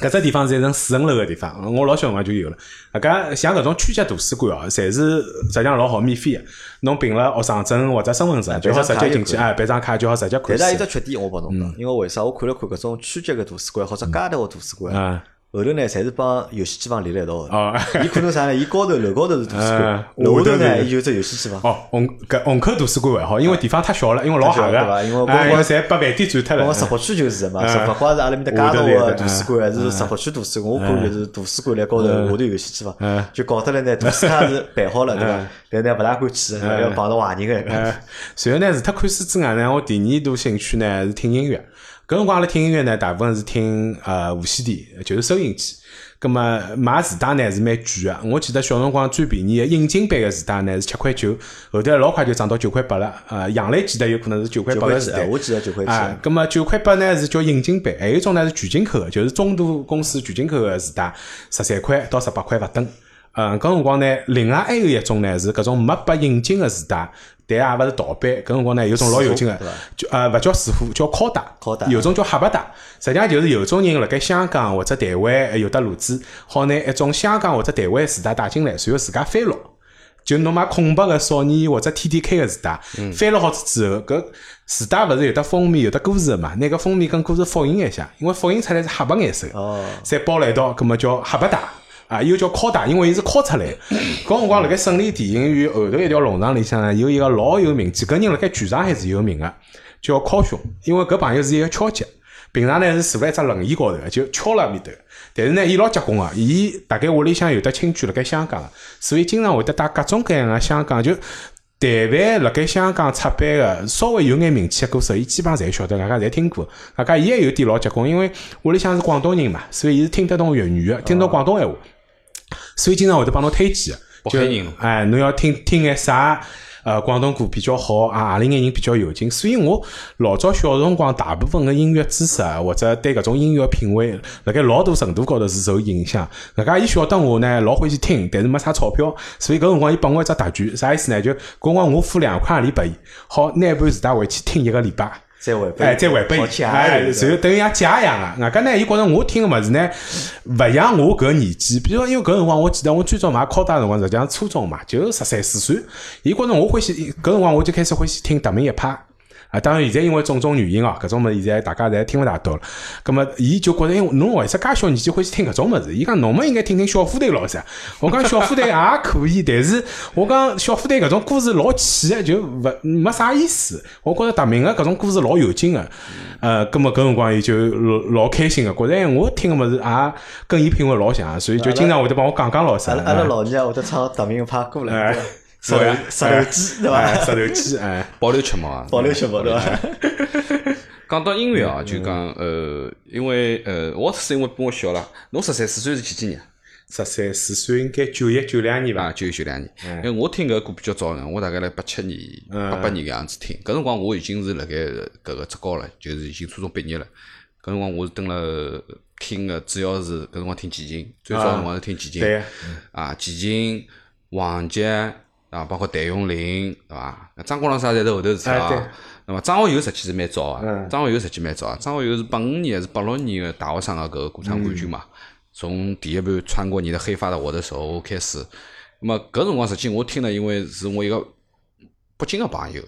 搿只地方是一层四层楼个地方，我老小辰光就有了。啊，搿像搿种区级图书馆哦，侪是实际上老好免费个。侬凭了学生证或者身份证就好直接进去，啊，办张卡就好直接看但是有只缺点，我帮侬讲，因为为啥？我看了看搿种区级个图书馆或者街头个图书馆。后头呢，侪是帮游戏机房连辣一道个。伊可能啥呢？伊高头楼高头是图书馆，楼下头呢伊就只游戏机房。哦，虹搿虹口图书馆还好，因为地方太小了，因为老吓个。因为光光侪把饭店占脱了。光石湖区就是嘛，石湖光是阿拉面搭街道个图书馆，还是石湖区图书馆。我看就是图书馆辣高头下头游戏机房，就搞得来呢，图书卡是办好了，对伐？但呢勿大敢去，要碰到坏人个。随后呢，除脱看书之外呢，我第二大兴趣呢是听音乐。搿辰光阿拉听音乐呢，大部分是听呃无线电，就是收音机。咁么买磁带呢是蛮贵个，我记得小辰光最便宜个引进版个磁带呢是七块九，后头老快就涨到九块八了。呃，杨澜记得有可能是九块八个磁带，我记得九块七。啊，咁么九块八呢是叫引进版，还有一种呢是全进口个，就是中度公司全进口个磁带，十三块到十八块勿等。嗯，搿辰光呢，另外还有一种呢是搿种没被引进个磁带。但也勿是盗版，搿辰光呢有种老有劲个，就呃勿叫四虎，叫拷带，有种叫黑白带。实际上就是有种人辣盖香港或者台湾有得路子，好拿一种香港或者台湾磁带带进来，随后自家翻录。就侬买空白个少年或者 T D K 个磁带，翻录好之后，搿磁带勿是有得封面有得歌词个嘛？拿个封面跟歌词复印一下，因为复印出来是黑白颜色，再包辣一道，搿么叫黑白带。啊，又叫拷打，因为伊是拷出来。[COUGHS] 搿辰光辣盖胜利电影院后头一条弄堂里向呢，有一个老有名气，搿人辣盖剧场还是有名个，叫敲兄。因为搿朋友是一个敲击，平常呢是坐辣一只轮椅高头，就敲辣面头。但是呢，伊老结棍个，伊大概屋里向有得亲戚辣盖香港，所以经常会得带各种各样个香港，就但凡辣盖香港出版个稍微有眼名气个歌手，伊基本上侪晓得，大家侪听过。大家伊也有点老结棍，因为屋里向是广东人嘛，所以伊是听得懂粤语个，听懂广东闲话。所以经常会得帮侬推荐，就哎，侬要听听眼啥呃广东歌比较好啊？何里眼人比较有劲？所以我老早小辰光大部分的音乐知识啊，或者对搿种音乐品味，辣盖老大程度高头是受影响。搿家伊晓得我呢，老欢喜听，但是没啥钞票，所以搿辰光伊拨我一只特权，啥意思呢？就搿辰光我付两块钿拨伊，好拿盘磁带回去听一个礼拜。再回哎，再回拨伊，哎，然后等于像借一样个。外加呢，伊觉着我听个物事呢，勿像我搿年纪。比如因为搿辰光，我记得我最早买柯达个辰光，实际上初中嘛，就十三四岁。伊觉着我欢喜，搿辰光我就开始欢喜听达明一派。啊，当然现在因为种种原因哦，搿种物事现在大家侪听勿大到了。葛末伊就觉着，哎，侬为啥介小年纪欢喜听搿种物事？伊讲侬们应该听听小虎队咾啥？我讲小虎队 [LAUGHS] 也可以，但是我讲小虎队搿种故事老气个，就勿没啥意思。我觉着达明个搿种故事老有劲个。呃，葛末搿辰光伊就老老开心个，觉着哎，我听个物事也跟伊品味老像，所以就经常会得帮我讲讲老啥。阿拉阿拉老娘会得唱达明个派歌唻。石头石头鸡对伐？石头鸡哎，[LAUGHS] 保留曲目啊，保留曲目对伐？[LAUGHS] 讲到音乐啊，就讲呃，因为呃，我是因为比我小了，侬十三四岁是几几年？十三四岁应该九一九两年吧？九一九两年。因为我听搿歌比较早呢，我大概辣八七年、八八年搿样子听。搿辰光我已经是辣盖搿个职高了，就是已经初中毕业了。搿辰光我是蹲了听个，主要是搿辰光听齐秦，最早辰光是听齐秦。对。啊，齐秦、王杰。啊，包括谭咏麟，对伐？张国荣啥侪是后头事体啊。那么张学友实际是蛮早啊，张学友实际蛮早啊。张学友是八五年还是八六年个大学生个搿个歌唱冠军嘛？从第一盘《穿过你的黑发的我的手》开始。那么搿辰光实际我听了，因为是我一个北京个朋友，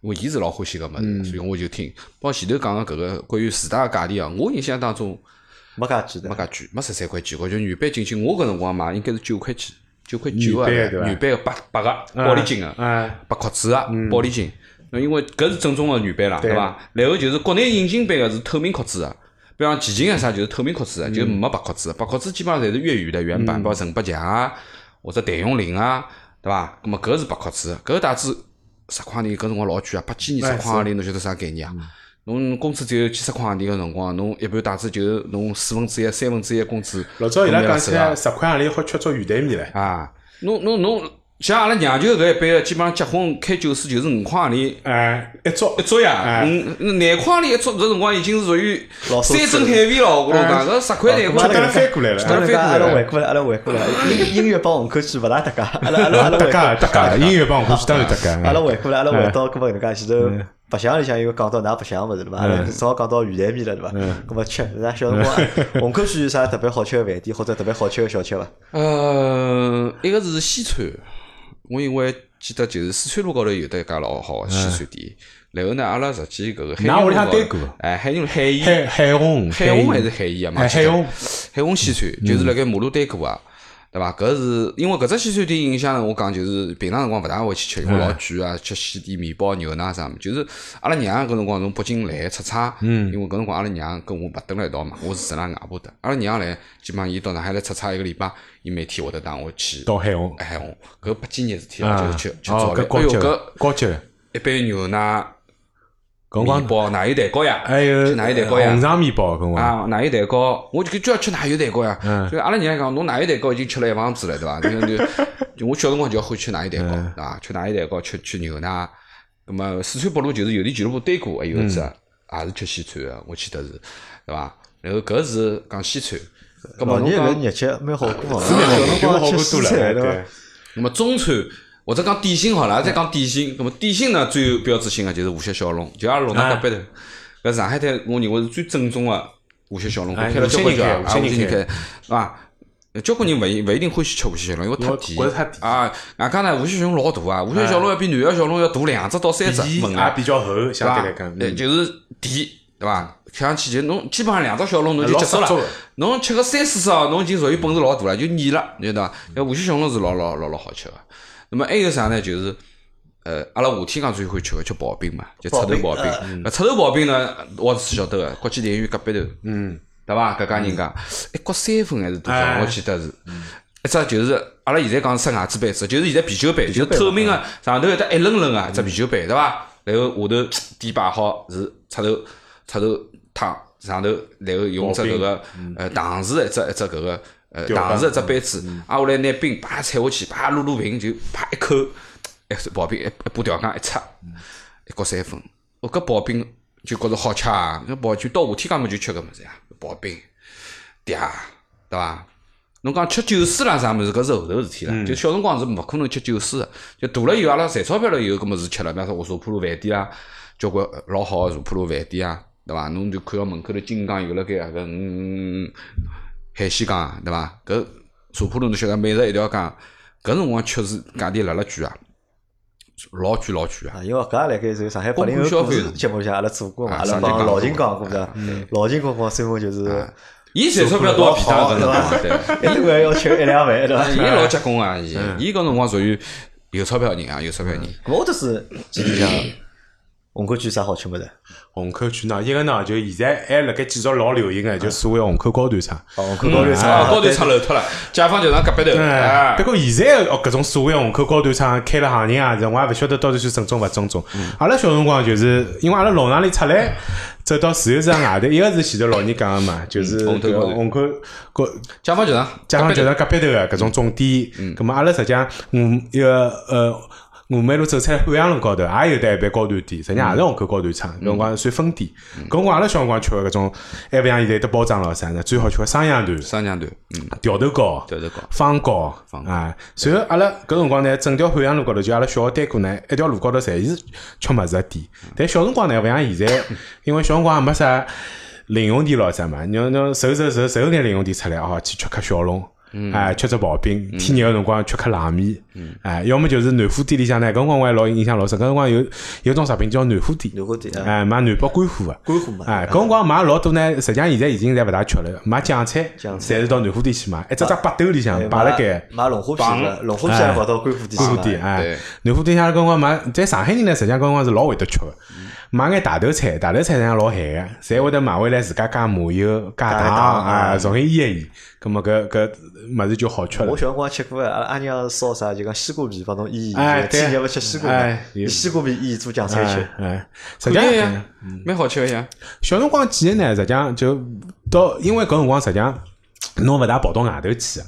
因为伊是老欢喜搿物事，所以我就听。包括前头讲个搿个关于四大价钿啊，我印象当中没介贵的，没介贵，没十三块几，我就原版进去，我搿辰光买应该是九块几。九块九啊，原版个八八个玻璃金个，八壳子个玻璃金。那因为搿是正宗个原版啦，对伐？然后就是国内引进版个是透明壳子个，比方齐秦啊啥就是透明壳子个，就没白壳子。白壳子基本上侪是粤语的原版，包括陈百强啊或者谭咏麟啊，对伐？咾么搿是白壳子，搿袋子十块钿，搿辰光老贵啊，八几年十块钿，侬晓得啥概念啊？侬工资只有几十块钿个辰光，侬一盘带子就侬四分之一、三分之一工资。老早伊拉讲起来十块钿好吃足鱼蛋面唻。啊，侬侬侬像阿拉娘舅搿一辈个，基本上结婚开酒肆就是五块钿。哎，一桌一桌呀，嗯，廿块钿一桌，搿辰光已经是属于山珍海味了。我讲搿十块廿块，得了翻过来了。得了翻阿拉回过来，阿拉回过来。音音乐帮虹口区勿大搭界，阿拉阿拉阿拉搭界搭界，音乐帮虹口区 [LAUGHS] 当然搭界。阿拉回过来，阿拉回到搿么搿能介前头。白相里向又讲到㑚白相物事了嘛？正好讲到鱼蛋面了对伐？搿么吃，㑚小辰光 [LAUGHS] 虹口区有啥特别好吃个饭店或者特别好吃个小吃伐？呃，一个是西餐，我因为记得就是四川路高头有得一家老好个西餐店。然后呢，阿拉实际搿个海虹路，哎，海虹海逸，海虹，海虹还是海逸啊？嘛，海虹，海虹西餐就是辣盖马路对过啊。对伐？搿是因为搿只西餐厅影响呢，我讲就是平常辰光勿大会去吃，因为老贵啊，吃西点、面包、牛奶啥物就是阿拉娘搿辰光从北京来出差，因为搿辰光阿拉娘跟我勿蹲辣一道嘛，我是住辣外婆的。阿拉娘来，基本上伊到上海来出差一个礼拜，伊每天会得带我去到海虹，海虹搿八几年事体了，就是吃吃早饭。哎呦搿高级一杯牛奶。面包奶油蛋糕呀，还有奶油蛋糕呀，红肠面包，跟我啊，奶油蛋糕，我就就要吃奶油蛋糕呀。就阿拉娘讲，侬奶油蛋糕已经吃了一房子了，对伐？[LAUGHS] 就就就我小辰光就要欢喜吃奶油蛋糕，啊，吃奶油蛋糕，吃吃牛奶。那么四川北路就是邮电俱乐部对过，还有一只也是吃西餐个，我记得是，对伐？然后搿是讲西餐。老年搿日脚蛮好过是蛮好过，[LAUGHS] 吃西餐对伐？那么中餐。或者讲点心好了，再讲点心，那么点心呢最有标志性的就是无锡小笼，就阿拉弄那隔壁头，搿上海滩我认为是最正宗的无锡小笼，开了交关家，啊，无锡人开，是吧？交关人勿勿一定欢喜吃无锡小笼，因为太甜啊。外加呢，无锡小笼老大啊，无锡小笼要比南洋小笼要大两只到三只，比较厚，相对来讲，对，就是甜，对伐？吃上去就侬基本上两只小笼侬就结束了，侬吃个三四只哦，侬已经属于本事老大了，就腻了，晓得伐？那无锡小笼是老老老老好吃个。那么还有啥呢？就是呃，阿拉夏天讲最欢喜吃个吃刨冰嘛，就赤头刨冰。那赤头刨冰呢，我是晓得个，国际电影院隔壁头，嗯，对伐？搿家人家一角三分还是多少？我记得是，一只就是阿拉现在讲是牙子杯子，就是现在啤酒杯，就透明个，上头有得一棱棱个只啤酒杯，对伐？然后下头底摆好是赤头赤头汤，上头然后用只搿个呃糖匙一只一只搿个。呃，糖是一只杯子，挨下来拿冰啪踩下去，啪撸撸平，就啪一口，哎，刨冰一一把调羹一插，一角三分。我搿刨冰就觉着好吃啊！搿刨就到夏天干么就吃搿物事呀，刨冰，嗲，对伐？侬讲吃酒水啦啥物事，搿是后头事体了。就小辰光是勿可能吃酒水个，就大了以后，阿拉赚钞票了以后，搿么事吃了。比方说，茶铺路饭店啊，交关老好个茶铺路饭店啊，对伐？侬就看到门口头金刚有辣盖啊搿嗯。海鲜缸对伐？搿茶铺路侬晓得，每日一条缸，搿辰光确实价钿辣辣贵啊。老贵老贵啊！啊，因为搿也辣盖是上海八零后故事节目里向阿拉做过嘛，阿拉帮老秦讲过的，老秦讲过三分就是。伊赚钞票多少比他搿辰光对，一顿饭要吃一两万，对伐？伊老结棍啊！伊伊搿辰光属于有钞票人啊，有钞票人。我倒是记里向虹口区啥好吃物事？虹口区呢，一个呢就现在还辣盖继续老流行个，就所谓虹口高端茶。哦，虹口高端啊，茶，高端厂漏脱了，解放桥上隔壁头。不过现在哦，搿种所谓虹口高端厂开了行情啊，我也勿晓得到底是正宗勿正宗。阿拉小辰光就是因为阿拉弄堂里出来，走到自由市场外头，一个是前头老人讲个嘛，就是虹口高端。虹口高解放桥上，隔壁头就是隔壁头个搿种总店，咁么阿拉实际上，嗯，一个呃。五马路走出来汉阳路高头也有得一爿高端店，实际上也是虹口高端厂，搿辰光算分店。搿辰光阿拉小辰光吃个搿种，还勿像现在有得包装咯啥呢？最好吃个双阳团、双羊团，嗯，调头糕、调头糕方糕，方糕啊。随后阿拉搿辰光呢，整条汉阳路高头就阿拉小学单过呢，一条路高头侪是吃物事个店。但小辰光呢，勿像现在，[LAUGHS] 因为小辰光也没啥零用钿咯啥嘛，侬侬凑凑凑凑眼零用钿出来哦，去吃颗小笼。哎，吃只刨冰，天热个辰光吃颗冷面，哎，要么就是南货店里向呢，搿辰光我还老印象老深，搿辰光有有种食品叫南货店，南货店啊，哎，卖南北干货个，干货嘛哎，搿辰光买老多呢，实际上现在已经侪勿大吃了，买酱菜，侪是到南货店去买，一只只八兜里向摆辣盖。买龙虾片的，龙虾片还跑到干货店干货店，哎对，南货店像搿辰光买，在上海人呢，实际上搿辰光是老会得吃个，买眼大头菜，大头菜实际上老咸个，侪会得买回来自家加麻油、加加糖糖啊，重新腌一腌，葛末搿搿物事就好吃了。我。小辰光吃过，阿拉阿娘烧啥？就讲西瓜皮帮侬腌腌，哎对天热勿吃西瓜？嘛哎，有。西瓜皮腌做酱菜吃哎。哎，实际上蛮好吃个呀。小辰光记忆呢，实际上就到，因为搿辰光实际上侬勿大跑到外头去个。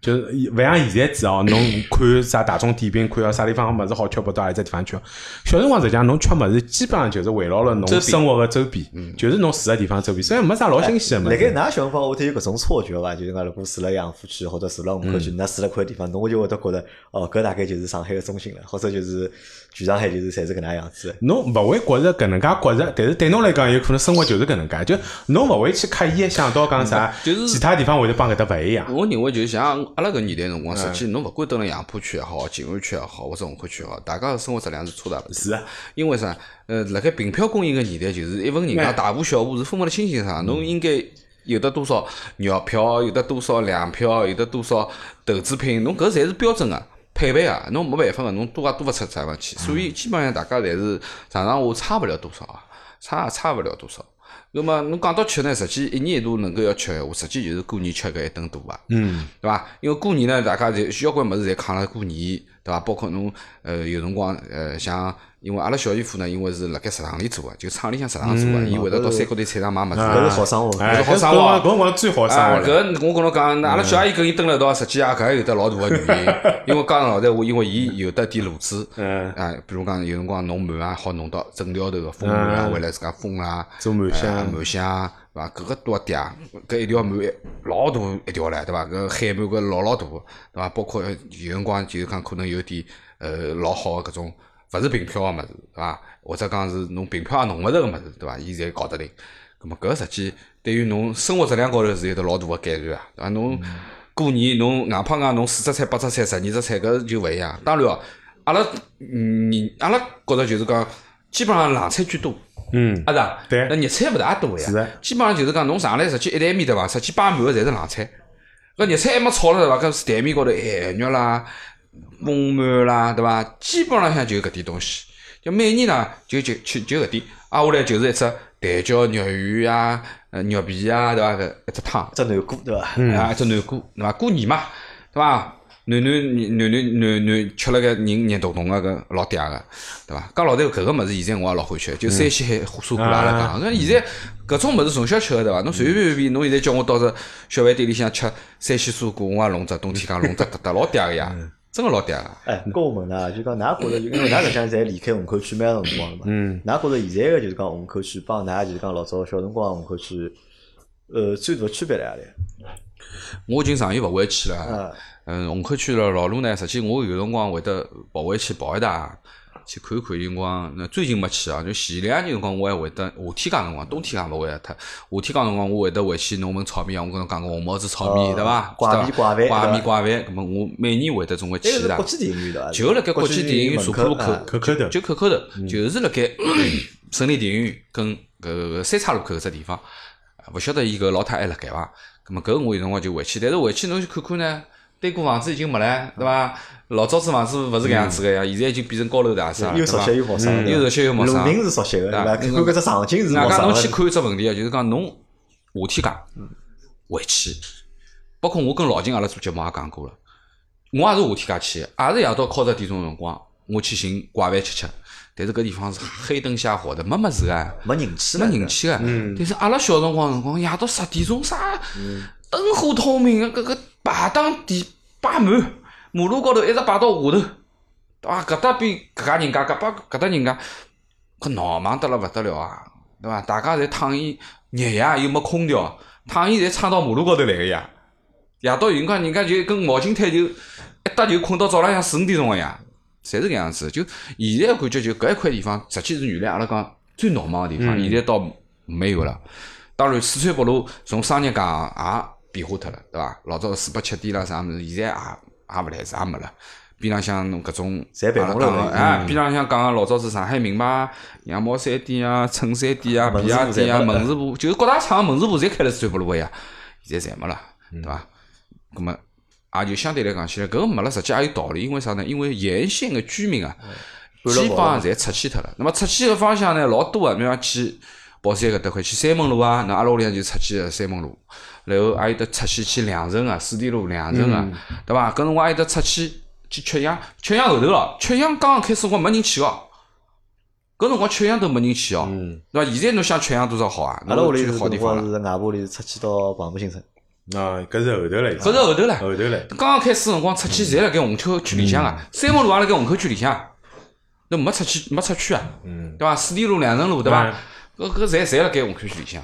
就是勿像现在子哦，侬看啥大众点评，看到啥地方物事好吃，跑到何里只地方去。小辰光实际上侬吃物事，基本上就是围绕了侬生活个周边，就是侬住个地方周边，所以没啥老新鲜个物辣盖事。㑚小辰光，会得有搿种错觉伐？就是讲，如果住辣杨浦区或者住辣虹口区，㑚住辣块地方，侬就会得觉得，哦，搿大概就是上海个中心了，或者就是全上海就是侪是搿能样子的。侬勿会觉着搿能介觉着，但是对侬来讲，有可能生活就是搿能介，就侬勿会去刻意地想到讲啥，就是其他地方会得帮搿搭勿一样。我认为就像阿拉搿年代辰光，实际侬勿管蹲辣杨浦区也好，静安区也好，或者虹口区也好，大家个生活质量是差大勿多。是啊，因为啥？呃，辣盖凭票供应个年代，就是一份人家大户小户是分勿得清清爽爽。侬应该有得多少肉票，有得多少粮票，有得多少投资品，侬搿侪是标准个。配备啊，侬没办法个，侬多也多勿出啥地方去，所以基本上大家侪是上上下差勿了多少啊，差也差勿了多少。那么侬讲到吃呢，实际一年一度能够要吃个闲话，实际就是过年吃搿一顿大啊，嗯，对伐？因为过年呢，大家侪需要关物事侪扛了过年，对伐？包括侬呃有辰光呃像，因为阿拉小姨夫呢，因为是辣盖食堂里做个，就厂里向食堂做个，伊会得到山高头菜场买物事。搿是好生活。哎，好生活搿辰光搿辰光最好生啊，活了。搿我跟侬讲，阿拉小阿姨跟伊蹲辣一道，实际啊，搿也有得老大个原因。[LAUGHS] 因为讲老实话，因为伊有得点路子，嗯啊，比如讲有辰光弄满啊，好弄到整条头个风馒啊，回来自家封啦，做满香啊满香，对伐？搿个多嗲，搿一条鳗老大一条唻，对伐？搿海鳗搿老老大，对伐？包括有辰光就是讲可能有点呃老好个搿种，勿是凭票个物事，对伐？或者讲是侬凭票也弄勿着个物事，对伐？伊侪搞得定。咁么搿实际对于侬生活质量高头是有得老大个改善啊，对伐？侬过年侬硬碰硬侬四只菜、八只菜、十二只菜，搿就勿一样。当然哦，阿拉嗯，阿拉觉着就是讲，基本上冷菜居多。嗯，啊是啊，对那热菜勿大多呀，基本上就是讲侬上来实际一台面对伐，实际摆满个侪是冷菜，搿热菜还没炒了对伐？搿是台面高头咸肉啦、焖鳗啦，对伐？基本浪向就搿点东西，就每年呢就就就就搿点，挨下来就是一只蛋饺、肉圆呀、呃肉皮啊，对伐？搿一只汤，只南瓜对伐？啊，一只南瓜，对伐？过年嘛，对伐？暖暖暖暖暖暖吃了个人热彤彤个搿老嗲个，对伐？讲老实话，搿个物事现在我也老欢喜，就山西海砂锅阿拉讲，搿现在搿种物事从小吃个对伐？侬随随便便侬现在叫我到只小饭店里向吃山西砂锅，我也弄只冬天讲弄只搭搭老嗲个呀，真个老嗲个。哎，搿我问㑚，就讲㑚觉着，因为㑚实际上侪离开虹口区蛮长辰光了嘛，嗯，㑚觉着现在个就是讲虹口区帮㑚就是讲老早小辰光虹口区，呃，最大的区别辣何里？我已经长远勿回去了。啊，嗯，虹口区了老路呢，实际我有辰光会得跑回去跑一趟，去看看，有辰光那最近没去啊，就前两年辰光我还会得夏天介辰光，冬天介勿会脱。夏天介辰光我会得回去弄份炒面啊，我跟侬讲过红帽子炒面对伐？挂面挂饭，挂面挂饭，咁么我每年会得总会去的。国际电影院对伐？就辣盖国际电影院茶铺路口，口口头，就口口头，就是辣盖胜利电影院跟搿个三岔路口搿只地方。勿晓得伊搿老太还辣盖伐？咁么搿我有辰光就回去，但是回去侬去看看呢，对过房子已经没了，对伐？老早子房子勿是搿样子个呀，现在已经变成高楼大厦了，又熟悉又陌生，又熟悉又陌生。路名是熟悉个，对伐？搿只场景是陌生。侬去看一只问题啊，就是讲侬夏天介回去，包括我跟老金阿拉做节目也讲过了，我也是夏天介去，也是夜到靠十点钟辰光，我去寻怪饭吃吃。但是搿地方是黑灯瞎火的，没么子个，没人气，没人气个。但是阿拉小辰光辰光，夜到十点钟啥，灯火通明个，搿个排档地摆满。马路高头一直摆到下头，对伐？搿搭边搿家人家，搿把搿搭人家，搿闹忙得了勿得了啊，对伐？大家侪躺椅，热呀又没空调，躺椅侪撑到马路高头来个呀。夜到有辰光人家就跟毛巾毯就一搭就困到早浪向四五点钟个呀，侪是搿样子。就现在感觉就搿一块地方，实际是原来阿拉讲最闹忙个地方，现在倒没有了。当然，四川北路从商业街也变化脱了，对伐？老早四百七点啦啥物事，现在也。也勿来事，也没了。边浪向侬搿种，阿拉讲个，哎，边浪向讲个老早是上海名牌，羊毛衫店啊，衬衫店啊，皮鞋店啊，门市部，就是各大厂门市部侪开了最北路个呀。现在侪没了，对伐？葛么也就相对来讲起来，搿个没了，实际也有道理。因为啥呢？因为沿线个居民啊，基本上侪出去脱了。那么出去个方向呢，老多个，侬像去宝山搿搭块，去三门路啊，那阿拉屋里向就出去个三门路。然后还有得出去去两城啊，四地路两城啊，对伐？搿辰光还有得出去去曲阳，曲阳后头咯，曲阳刚刚开始光没人去哦。搿辰光曲阳都没人去哦，对伐？现在侬想曲阳多少好啊？阿拉屋里好地方是外婆屋里出去到黄埔新村。啊，搿是后头来，搿是后头来，后头来。刚刚开始辰光出去，侪辣盖虹口区里向啊，三门路也辣盖虹口区里向，那没出去没出去啊，对伐？四地路两城路，对伐？搿搿侪侪辣盖虹口区里向。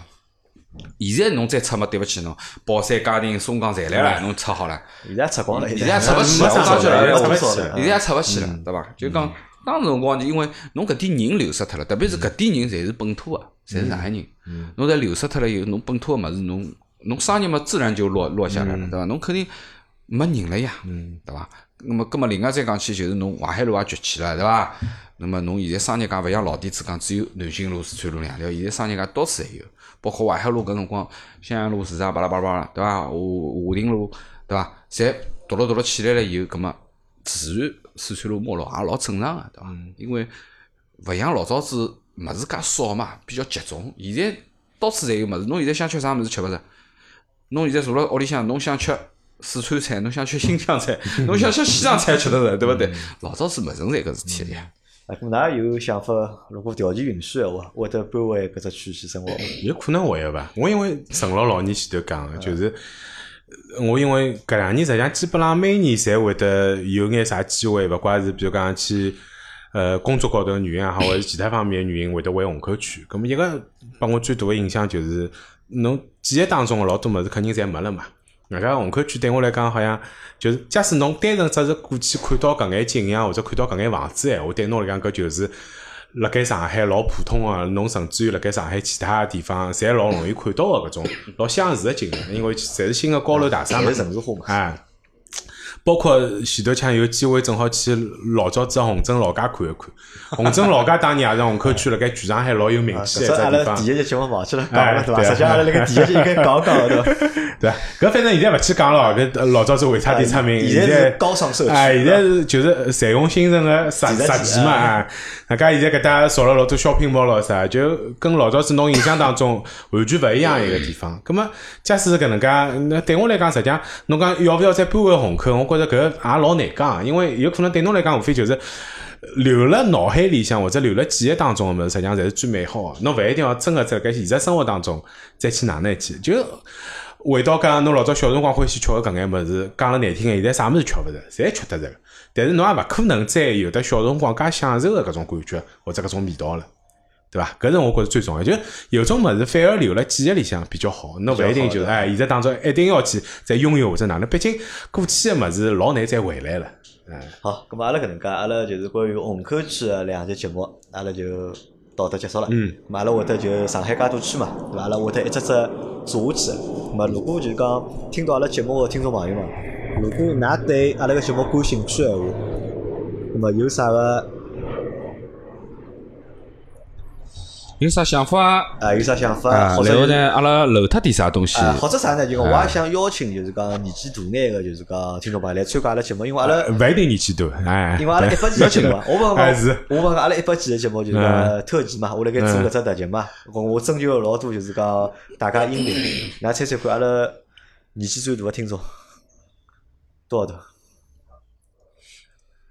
现在侬再出嘛，对勿起侬，宝山、嘉定、松江侪来了，侬出好了。现在出光了，现在出勿起了，我讲句了，出勿去了，现在也出勿起了，对伐？就讲当时辰光，因为侬搿点人流失脱了，特别是搿点人侪是本土个，侪是上海人。侬在流失脱了以后，侬本土个物事，侬侬商业嘛，自然就落落下来了，对伐？侬肯定没人了呀，对伐？那么，搿么另外再讲起，就是侬淮海路也崛起了，对伐？那么侬现在商业街勿像老底子讲，只有南京路、四川路两条，现在商业街到处侪有。包括淮海路搿辰光，襄阳路市场巴拉巴拉，对伐？华华亭路，对伐？侪独了独了起来了以后，葛末自然四川路没落也老正常个，对伐？因为勿像老早子物事介少嘛，比较集中。现在到处侪有物事，侬现在想吃啥物事吃勿着？侬现在坐辣屋里向，侬想吃四川菜，侬想吃新疆菜，侬想吃西藏菜吃得着，对勿对？老早是勿存在搿事体个呀。啊，咁㑚有想法？如果条件允许个话，会得搬回搿只区去生活？有可能会个伐？我因为陈老老年前头讲个，就是我因为搿两年实际上基本上每年侪会得有眼啥机会，勿怪是比如讲去呃工作高头原因也好，或者其他方面原因，会得回虹口区。咁么一个拨我最大个影响就是，侬记忆当中个老多物事肯定侪没了嘛。外加虹口区对我来讲，好像就是假使侬单纯只是过去看到搿眼景象，或者看到搿眼房子，闲话对侬来讲，搿就是辣盖上海老普通个，侬甚至于辣盖上海其他地方，侪老容易看到个搿种老相似个景象，因为侪是新个高楼大厦嘛，城市化嘛，啊。包括前头抢有机会正好去老早子红镇老家看一看，[LAUGHS] 红镇老家当年也是虹口区辣盖全上海老有名气个一只地方。第一集节目忘记了讲了对伐？实际阿拉那个第一集应该讲讲对伐？对，搿反正现在勿去讲了，搿老早子为啥地出名？现在高尚社区，哎，现在是就是彩虹新城个实实际嘛啊！大家现在搿搭造了老多小品毛咯啥，就跟老早子侬印象当中完全勿一样一个地方。葛末假使是搿能介，那对我来讲，实际上侬讲要勿要再搬回虹口？我觉觉着搿也老难讲，因为有可能对侬来讲，无非就是留辣脑海里向或者留辣记忆当中个物事，实际上才是最美好个。侬勿一定要真个在搿现实生活当中再去哪能去。就回到讲，侬老早小辰光欢喜吃个搿眼物事，讲了难听个，现在啥物事吃勿着，侪吃得着。但是侬也勿可能再有得小辰光介享受个搿种感觉或者搿种味道了，对伐？搿是我觉着最重要，就有种物事反而留辣记忆里向比较好。侬勿一定就是哎，现在当中一定要去再拥有或者哪能，毕竟过去个物事老难再回来了。好，咁么阿拉搿能介，阿拉就是关于虹口区个两集节目，阿拉就到这结束了。嗯，咁阿拉会得就上海介多区嘛，对伐？阿拉会得一只只做下去。咁么如果就是讲听到阿拉节目个听众朋友们，如果㑚对阿拉个节目感兴趣个闲话，咁么有啥个有啥想法？啊有啥想法，然后呢，阿拉漏脱点啥东西？啊，或者啥呢？就讲我也想邀请，就是讲年纪大眼个，就是讲听众朋友来参加阿拉节目，因为阿拉勿一定年纪大，哎，因为阿拉 [LAUGHS] 一百几个节目，我勿讲 [LAUGHS] 哎是，我勿讲阿拉一百几个节目就是讲特辑嘛，我辣盖做搿只特辑嘛，我我征求了老多就是讲大家音频，㑚猜猜看阿拉年纪最大个听众多少大？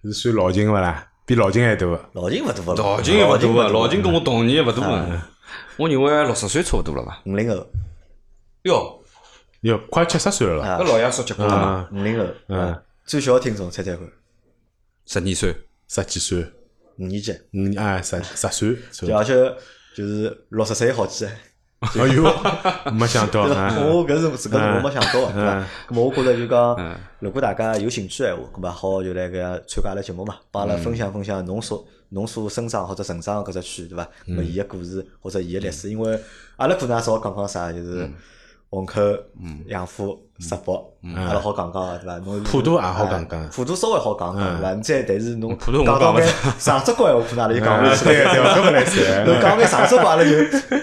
是算老秦勿啦？比老秦还大个。老秦勿大个，老金也勿大个，老金跟我同年也勿大个，我认为六十岁差勿多了吧？零后。哟，哟，快七十岁了啦。啊。搿老爷说结棍了五零后，嗯嗯，最小听众猜猜看，十二岁，十几岁，五年级，嗯，哎，十十岁，差不多就而且就是六十岁好几。[LAUGHS] 哎哟，没想到 [LAUGHS] 我搿是搿个我没想到个，对伐我觉着就讲嗯，如果大家有兴趣闲话，咁么好就来搿样参加阿拉节目嘛，帮阿拉分享分享侬所侬所生长或者成长搿只区，对伐？咁伊个故事或者伊个历史，因为阿拉可能也少讲讲啥，就是虹口、杨浦、石北，阿拉好讲讲个，对伐？侬普渡也好讲讲。哎普渡稍微好讲讲，对伐？再但是侬普渡我讲到眼讲勿出上只高闲话，可能阿拉就讲勿啊下去对勿来 [LAUGHS] 侬塞。讲眼上手话，阿拉就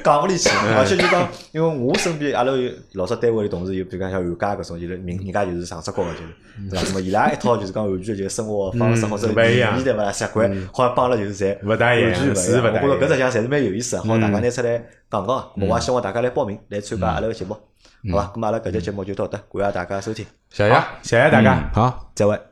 讲勿里去，而且就讲，因为我身边阿拉有老早单位的同事有，比如讲像韩家搿种，就是名人家就是上只高个，就是对伐？那么伊拉一套就是讲完全就是生活方式或者理念伐习惯，好像帮阿拉就是侪勿大一样。是勿大一样我觉着搿只项侪是蛮有意思个，好大家拿出来讲讲。我也希望大家来报名来参加阿拉个节目，好吧？咁阿拉搿节节目就到这，感谢大家收听，谢谢。谢谢大家，好。再会。